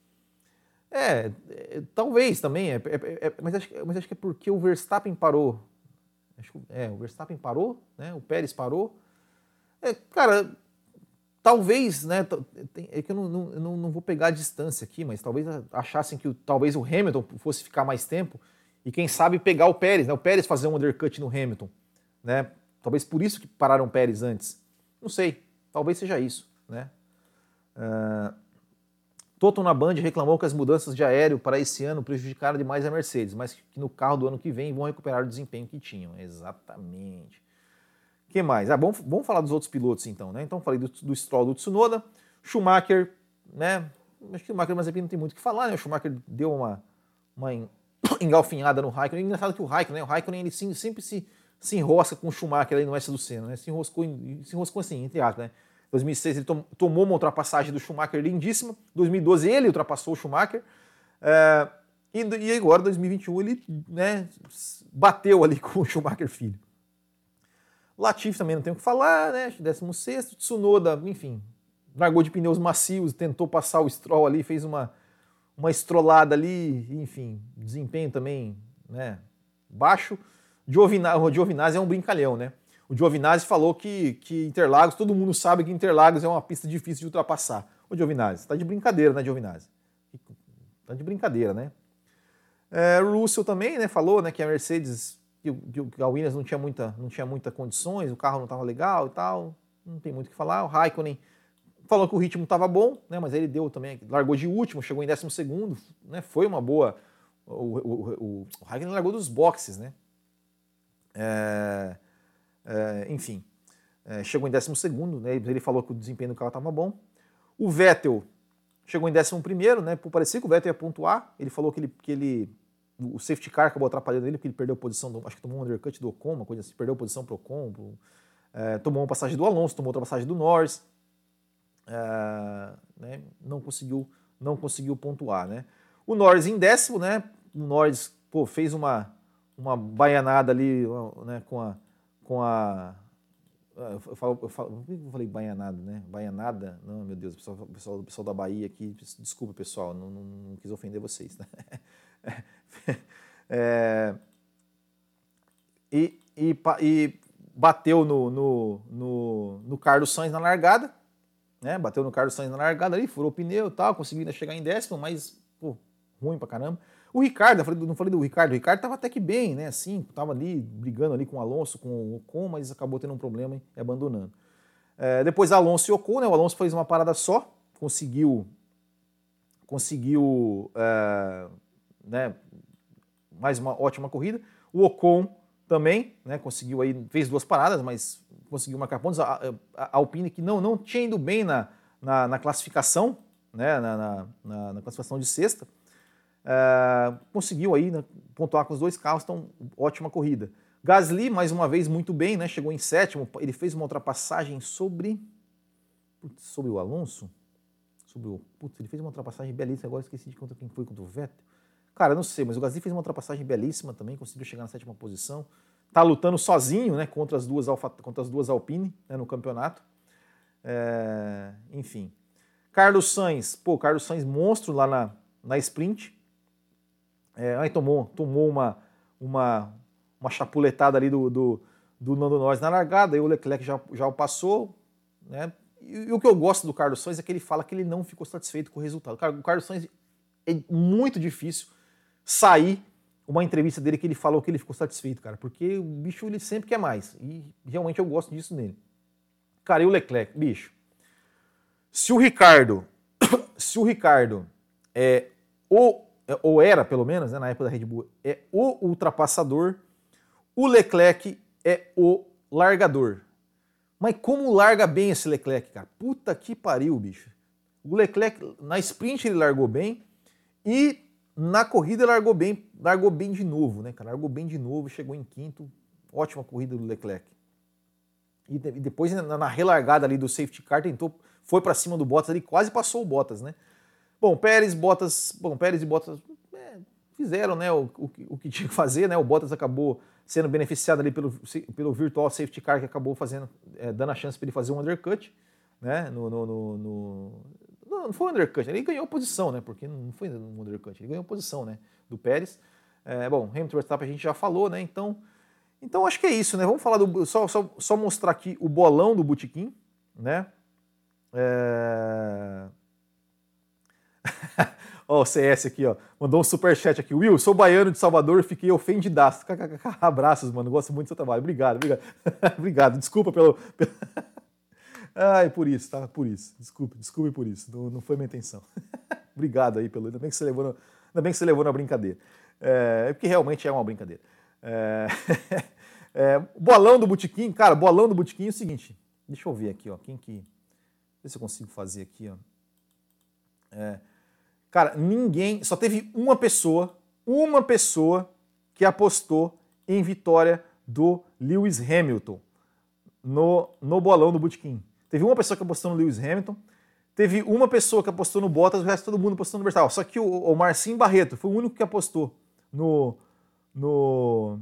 É, é talvez também, é, é, é, mas, acho, mas acho que é porque o Verstappen parou. Acho, é, o Verstappen parou, né? o Pérez parou. cara, talvez, né? É que eu não, não, não, vou pegar a distância aqui, mas talvez achassem que talvez o Hamilton fosse ficar mais tempo e quem sabe pegar o Pérez, né? O Pérez fazer um undercut no Hamilton, né? Talvez por isso que pararam o Pérez antes. Não sei, talvez seja isso. Né? Uh, Toto na Band reclamou que as mudanças de aéreo para esse ano prejudicaram demais a Mercedes, mas que no carro do ano que vem vão recuperar o desempenho que tinham. Exatamente. que mais? Ah, vamos, vamos falar dos outros pilotos então. Né? Então falei do, do Stroll, do Tsunoda, Schumacher, né? Acho que o Schumacher Mazepin não tem muito o que falar, né? O Schumacher deu uma, uma [coughs] engalfinhada no Raikkonen. Engraçado que o Raikkonen, né? o Raikkonen ele sempre se se enrosca com o Schumacher aí no S do Senna, né? Se enroscou, se enroscou assim, entre aspas, né? 2006 ele tom, tomou uma ultrapassagem do Schumacher lindíssima. 2012 ele ultrapassou o Schumacher. É, E, e agora, 2021, ele né, bateu ali [laughs] com o Schumacher Filho. Latifi também não tem o que falar, né? 16, Tsunoda, enfim, largou de pneus macios, tentou passar o Stroll ali, fez uma, uma estrolada ali, enfim, desempenho também né, baixo. Giovinazzi, o Giovinazzi é um brincalhão, né? O Giovinazzi falou que, que Interlagos, todo mundo sabe que Interlagos é uma pista difícil de ultrapassar. O Giovinazzi, tá de brincadeira, né, Giovinazzi? Tá de brincadeira, né? É, Russell também, né, falou, né, que a Mercedes, que, a Williams não tinha muita, não tinha muita condições, o carro não estava legal e tal, não tem muito o que falar. O Raikkonen falou que o ritmo estava bom, né, mas ele deu também, largou de último, chegou em décimo segundo, né, foi uma boa. O, o, o, o Raikkonen largou dos boxes, né? É, é, enfim, é, chegou em décimo segundo, né, ele falou que o desempenho do carro estava bom. O Vettel chegou em décimo primeiro, né, por parecer que o Vettel ia pontuar, ele falou que ele, que ele o safety car acabou atrapalhando ele, porque ele perdeu a posição, do, acho que tomou um undercut do Ocon, uma coisa assim, perdeu posição para o Ocon, pro, é, tomou uma passagem do Alonso, tomou outra passagem do Norris, é, né, não conseguiu não conseguiu pontuar, né. O Norris em décimo, né, o Norris pô, fez uma, uma baianada ali né, com a, com a eu, falo, eu, falo, eu falei baianada, né? Baianada? Não, meu Deus, o pessoal, pessoal, pessoal da Bahia aqui, desculpa pessoal, não, não, não quis ofender vocês. Né? [laughs] é, e, e, e, bateu no, no, no, no, Carlos Sainz na largada, né? Bateu no Carlos Sainz na largada ali, furou o pneu e tal, conseguiu ainda chegar em décimo, mas pô, ruim pra caramba. O Ricardo, falei, não falei do Ricardo, o Ricardo tava até que bem, né? Assim, tava ali brigando ali com o Alonso, com o Ocon, mas acabou tendo um problema e abandonando. É, depois Alonso e Ocon, né? O Alonso fez uma parada só, conseguiu conseguiu é, né, mais uma ótima corrida. O Ocon também, né, conseguiu aí, fez duas paradas, mas conseguiu marcar pontos. A, a, a Alpine que não, não tinha ido bem na, na, na classificação, né, na, na, na, classificação de sexta, é, conseguiu aí né, pontuar com os dois carros, então ótima corrida. Gasly, mais uma vez, muito bem, né, chegou em sétimo, ele fez uma ultrapassagem sobre, sobre o Alonso, sobre o, putz, ele fez uma ultrapassagem belíssima, agora esqueci de conta quem foi contra o Vettel, Cara, não sei, mas o Gasly fez uma ultrapassagem belíssima também, conseguiu chegar na sétima posição. Tá lutando sozinho, né, contra as duas, Alfa, contra as duas Alpine né, no campeonato. É, enfim. Carlos Sainz, pô, Carlos Sainz monstro lá na, na sprint. É, aí tomou, tomou uma, uma, uma chapuletada ali do, do, do Nando Norris na largada, aí o Leclerc já, já o passou, né? E, e, o que eu gosto do Carlos Sainz é que ele fala que ele não ficou satisfeito com o resultado. O Carlos Sainz é muito difícil sair uma entrevista dele que ele falou que ele ficou satisfeito, cara, porque o bicho ele sempre quer mais e realmente eu gosto disso nele. Cara, e o Leclerc, bicho? Se o Ricardo, [coughs] se o Ricardo é o ou era pelo menos, né, na época da Red Bull, é o ultrapassador, o Leclerc é o largador. Mas como larga bem esse Leclerc, cara? Puta que pariu, bicho. O Leclerc na sprint ele largou bem e na corrida largou bem, largou bem de novo, né, cara? Largou bem de novo, chegou em quinto. Ótima corrida do Leclerc. E, depois na, relargada ali do safety car tentou, foi para cima do Bottas ali, quase passou o Bottas, né? Bom, Pérez, Bottas, bom, Pérez e Bottas é, fizeram, né, o, o, o, que tinha que fazer, né? O Bottas acabou sendo beneficiado ali pelo, pelo virtual safety car que acabou fazendo, é, dando a chance para ele fazer um undercut, né? No, no, no, no não, não foi um undercut, ele ganhou posição, né? Porque não foi um undercut, ele ganhou posição, né? Do Pérez. É, bom, Hamilton Verstappen a gente já falou, né? Então, então acho que é isso, né? Vamos falar do. Só, só, só mostrar aqui o bolão do Botequim, né? É... [laughs] ó, o CS aqui, ó. Mandou um superchat aqui. Will, sou baiano de Salvador e fiquei ofendidaço. Abraços, mano. Gosto muito do seu trabalho. Obrigado, obrigado. [laughs] obrigado. Desculpa pelo. [laughs] Ai, por isso, tá? Por isso. Desculpe, desculpe por isso. Não, não foi minha intenção. Obrigado aí pelo. Ainda bem que você levou, no, ainda bem que você levou na brincadeira. É, é porque realmente é uma brincadeira. É, é, bolão do Botequim, cara, bolão do Botequim é o seguinte. Deixa eu ver aqui, ó. Quem que. Ver se eu consigo fazer aqui, ó. É, cara, ninguém. Só teve uma pessoa, uma pessoa que apostou em vitória do Lewis Hamilton no, no bolão do Botequim. Teve uma pessoa que apostou no Lewis Hamilton, Teve uma pessoa que apostou no Bottas, o resto todo mundo apostou no Verstappen. Só que o, o Marcinho Barreto foi o único que apostou no, no,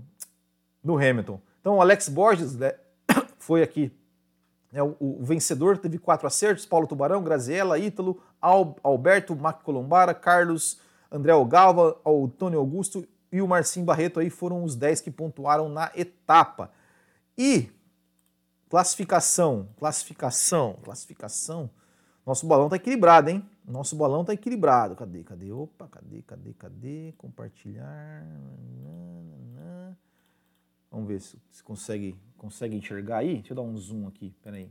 no Hamilton. Então o Alex Borges né, [coughs] foi aqui o, o, vencedor, teve quatro acertos: Paulo Tubarão, Graziella, Ítalo, Al, Alberto, Mac Colombara, Carlos, André Galva, Antônio Augusto e o Marcinho Barreto aí foram os 10 que pontuaram na etapa. E classificação, classificação, classificação. Nosso balão tá equilibrado, hein? Nosso balão tá equilibrado. Cadê? Cadê? Opa, cadê? Cadê? Cadê? Compartilhar. Vamos ver se consegue, consegue enxergar aí. Deixa eu dar um zoom aqui, pera aí.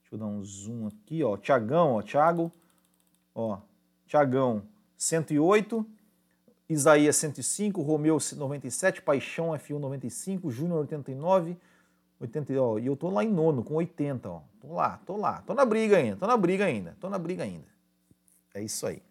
Deixa eu dar um zoom aqui, ó. Tiagão, ó. Thiago, ó. Tiagão, 108. Isaías 105, Romeu 97, Paixão F1 95, Júnior 89, 80, ó, e eu tô lá em nono com 80, ó. Tô lá, tô lá, tô na briga ainda, tô na briga ainda, tô na briga ainda. É isso aí.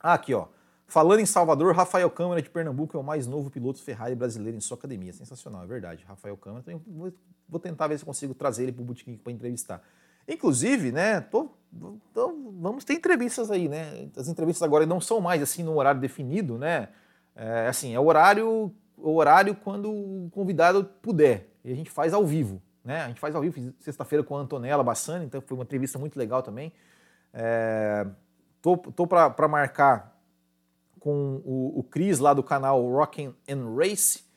Ah, aqui, ó. Falando em Salvador, Rafael Câmara de Pernambuco é o mais novo piloto Ferrari brasileiro em sua academia. Sensacional, é verdade. Rafael Câmara, vou, vou tentar ver se consigo trazer ele pro Botequim para entrevistar. Inclusive, né, tô, tô, vamos ter entrevistas aí, né? As entrevistas agora não são mais assim no horário definido, né? É, assim, é o horário, o horário quando o convidado puder. E a gente faz ao vivo, né? A gente faz ao vivo, sexta-feira com a Antonella Bassani, então foi uma entrevista muito legal também. É, tô tô para marcar com o, o Cris lá do canal Rock and Race,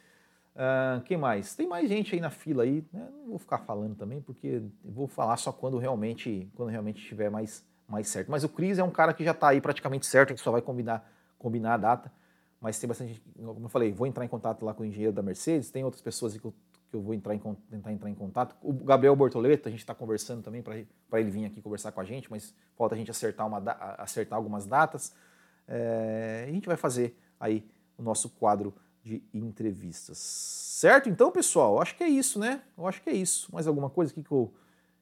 Uh, quem mais? Tem mais gente aí na fila aí, né? Não vou ficar falando também, porque vou falar só quando realmente, quando realmente estiver mais, mais certo. Mas o Cris é um cara que já está aí praticamente certo, gente só vai combinar, combinar a data. Mas tem bastante gente, como eu falei, vou entrar em contato lá com o engenheiro da Mercedes, tem outras pessoas que eu, que eu vou entrar em, tentar entrar em contato. O Gabriel Bortoleto, a gente está conversando também para ele vir aqui conversar com a gente, mas falta a gente acertar, uma, acertar algumas datas. É, a gente vai fazer aí o nosso quadro de entrevistas. Certo? Então, pessoal, acho que é isso, né? Eu acho que é isso. Mais alguma coisa aqui que eu,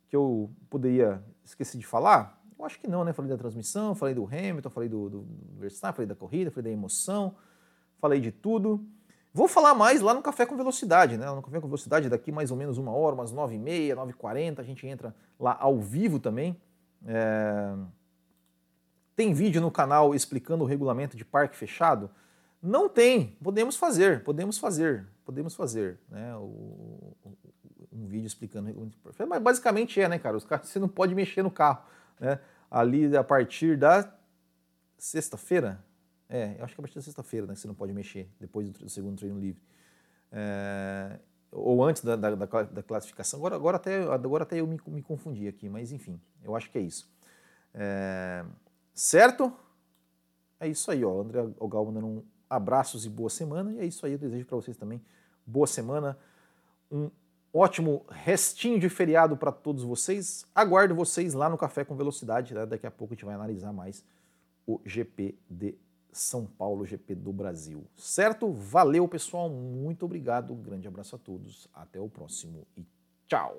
que eu poderia esquecer de falar? Eu acho que não, né? Falei da transmissão, falei do Hamilton, falei do, do Verstappen, falei da corrida, falei da emoção, falei de tudo. Vou falar mais lá no Café com Velocidade, né? No Café com Velocidade, daqui mais ou menos uma hora, umas nove e meia, nove e quarenta, a gente entra lá ao vivo também. É... Tem vídeo no canal explicando o regulamento de parque fechado. Não tem, podemos fazer, podemos fazer, podemos fazer, né? O, um vídeo explicando mas basicamente é, né, cara? Os carros [laughs] você não pode mexer no carro, né? Ali a partir da sexta-feira, é, eu acho que é a partir da sexta-feira, né? Que você não pode mexer depois do, do segundo treino livre. É, ou antes da, da, da, classificação. Agora, agora, até, agora até eu me, me confundi aqui, mas enfim, eu acho que é isso. É, certo? É isso aí, ó. André Ogal mandando um abraços e boa semana. E é isso aí, eu desejo para vocês também boa semana, um ótimo restinho de feriado para todos vocês. Aguardo vocês lá no Café com Velocidade. Né? Daqui a pouco a gente vai analisar mais o GP de São Paulo, GP do Brasil. Certo? Valeu, pessoal. Muito obrigado. Um grande abraço a todos. Até o próximo e tchau.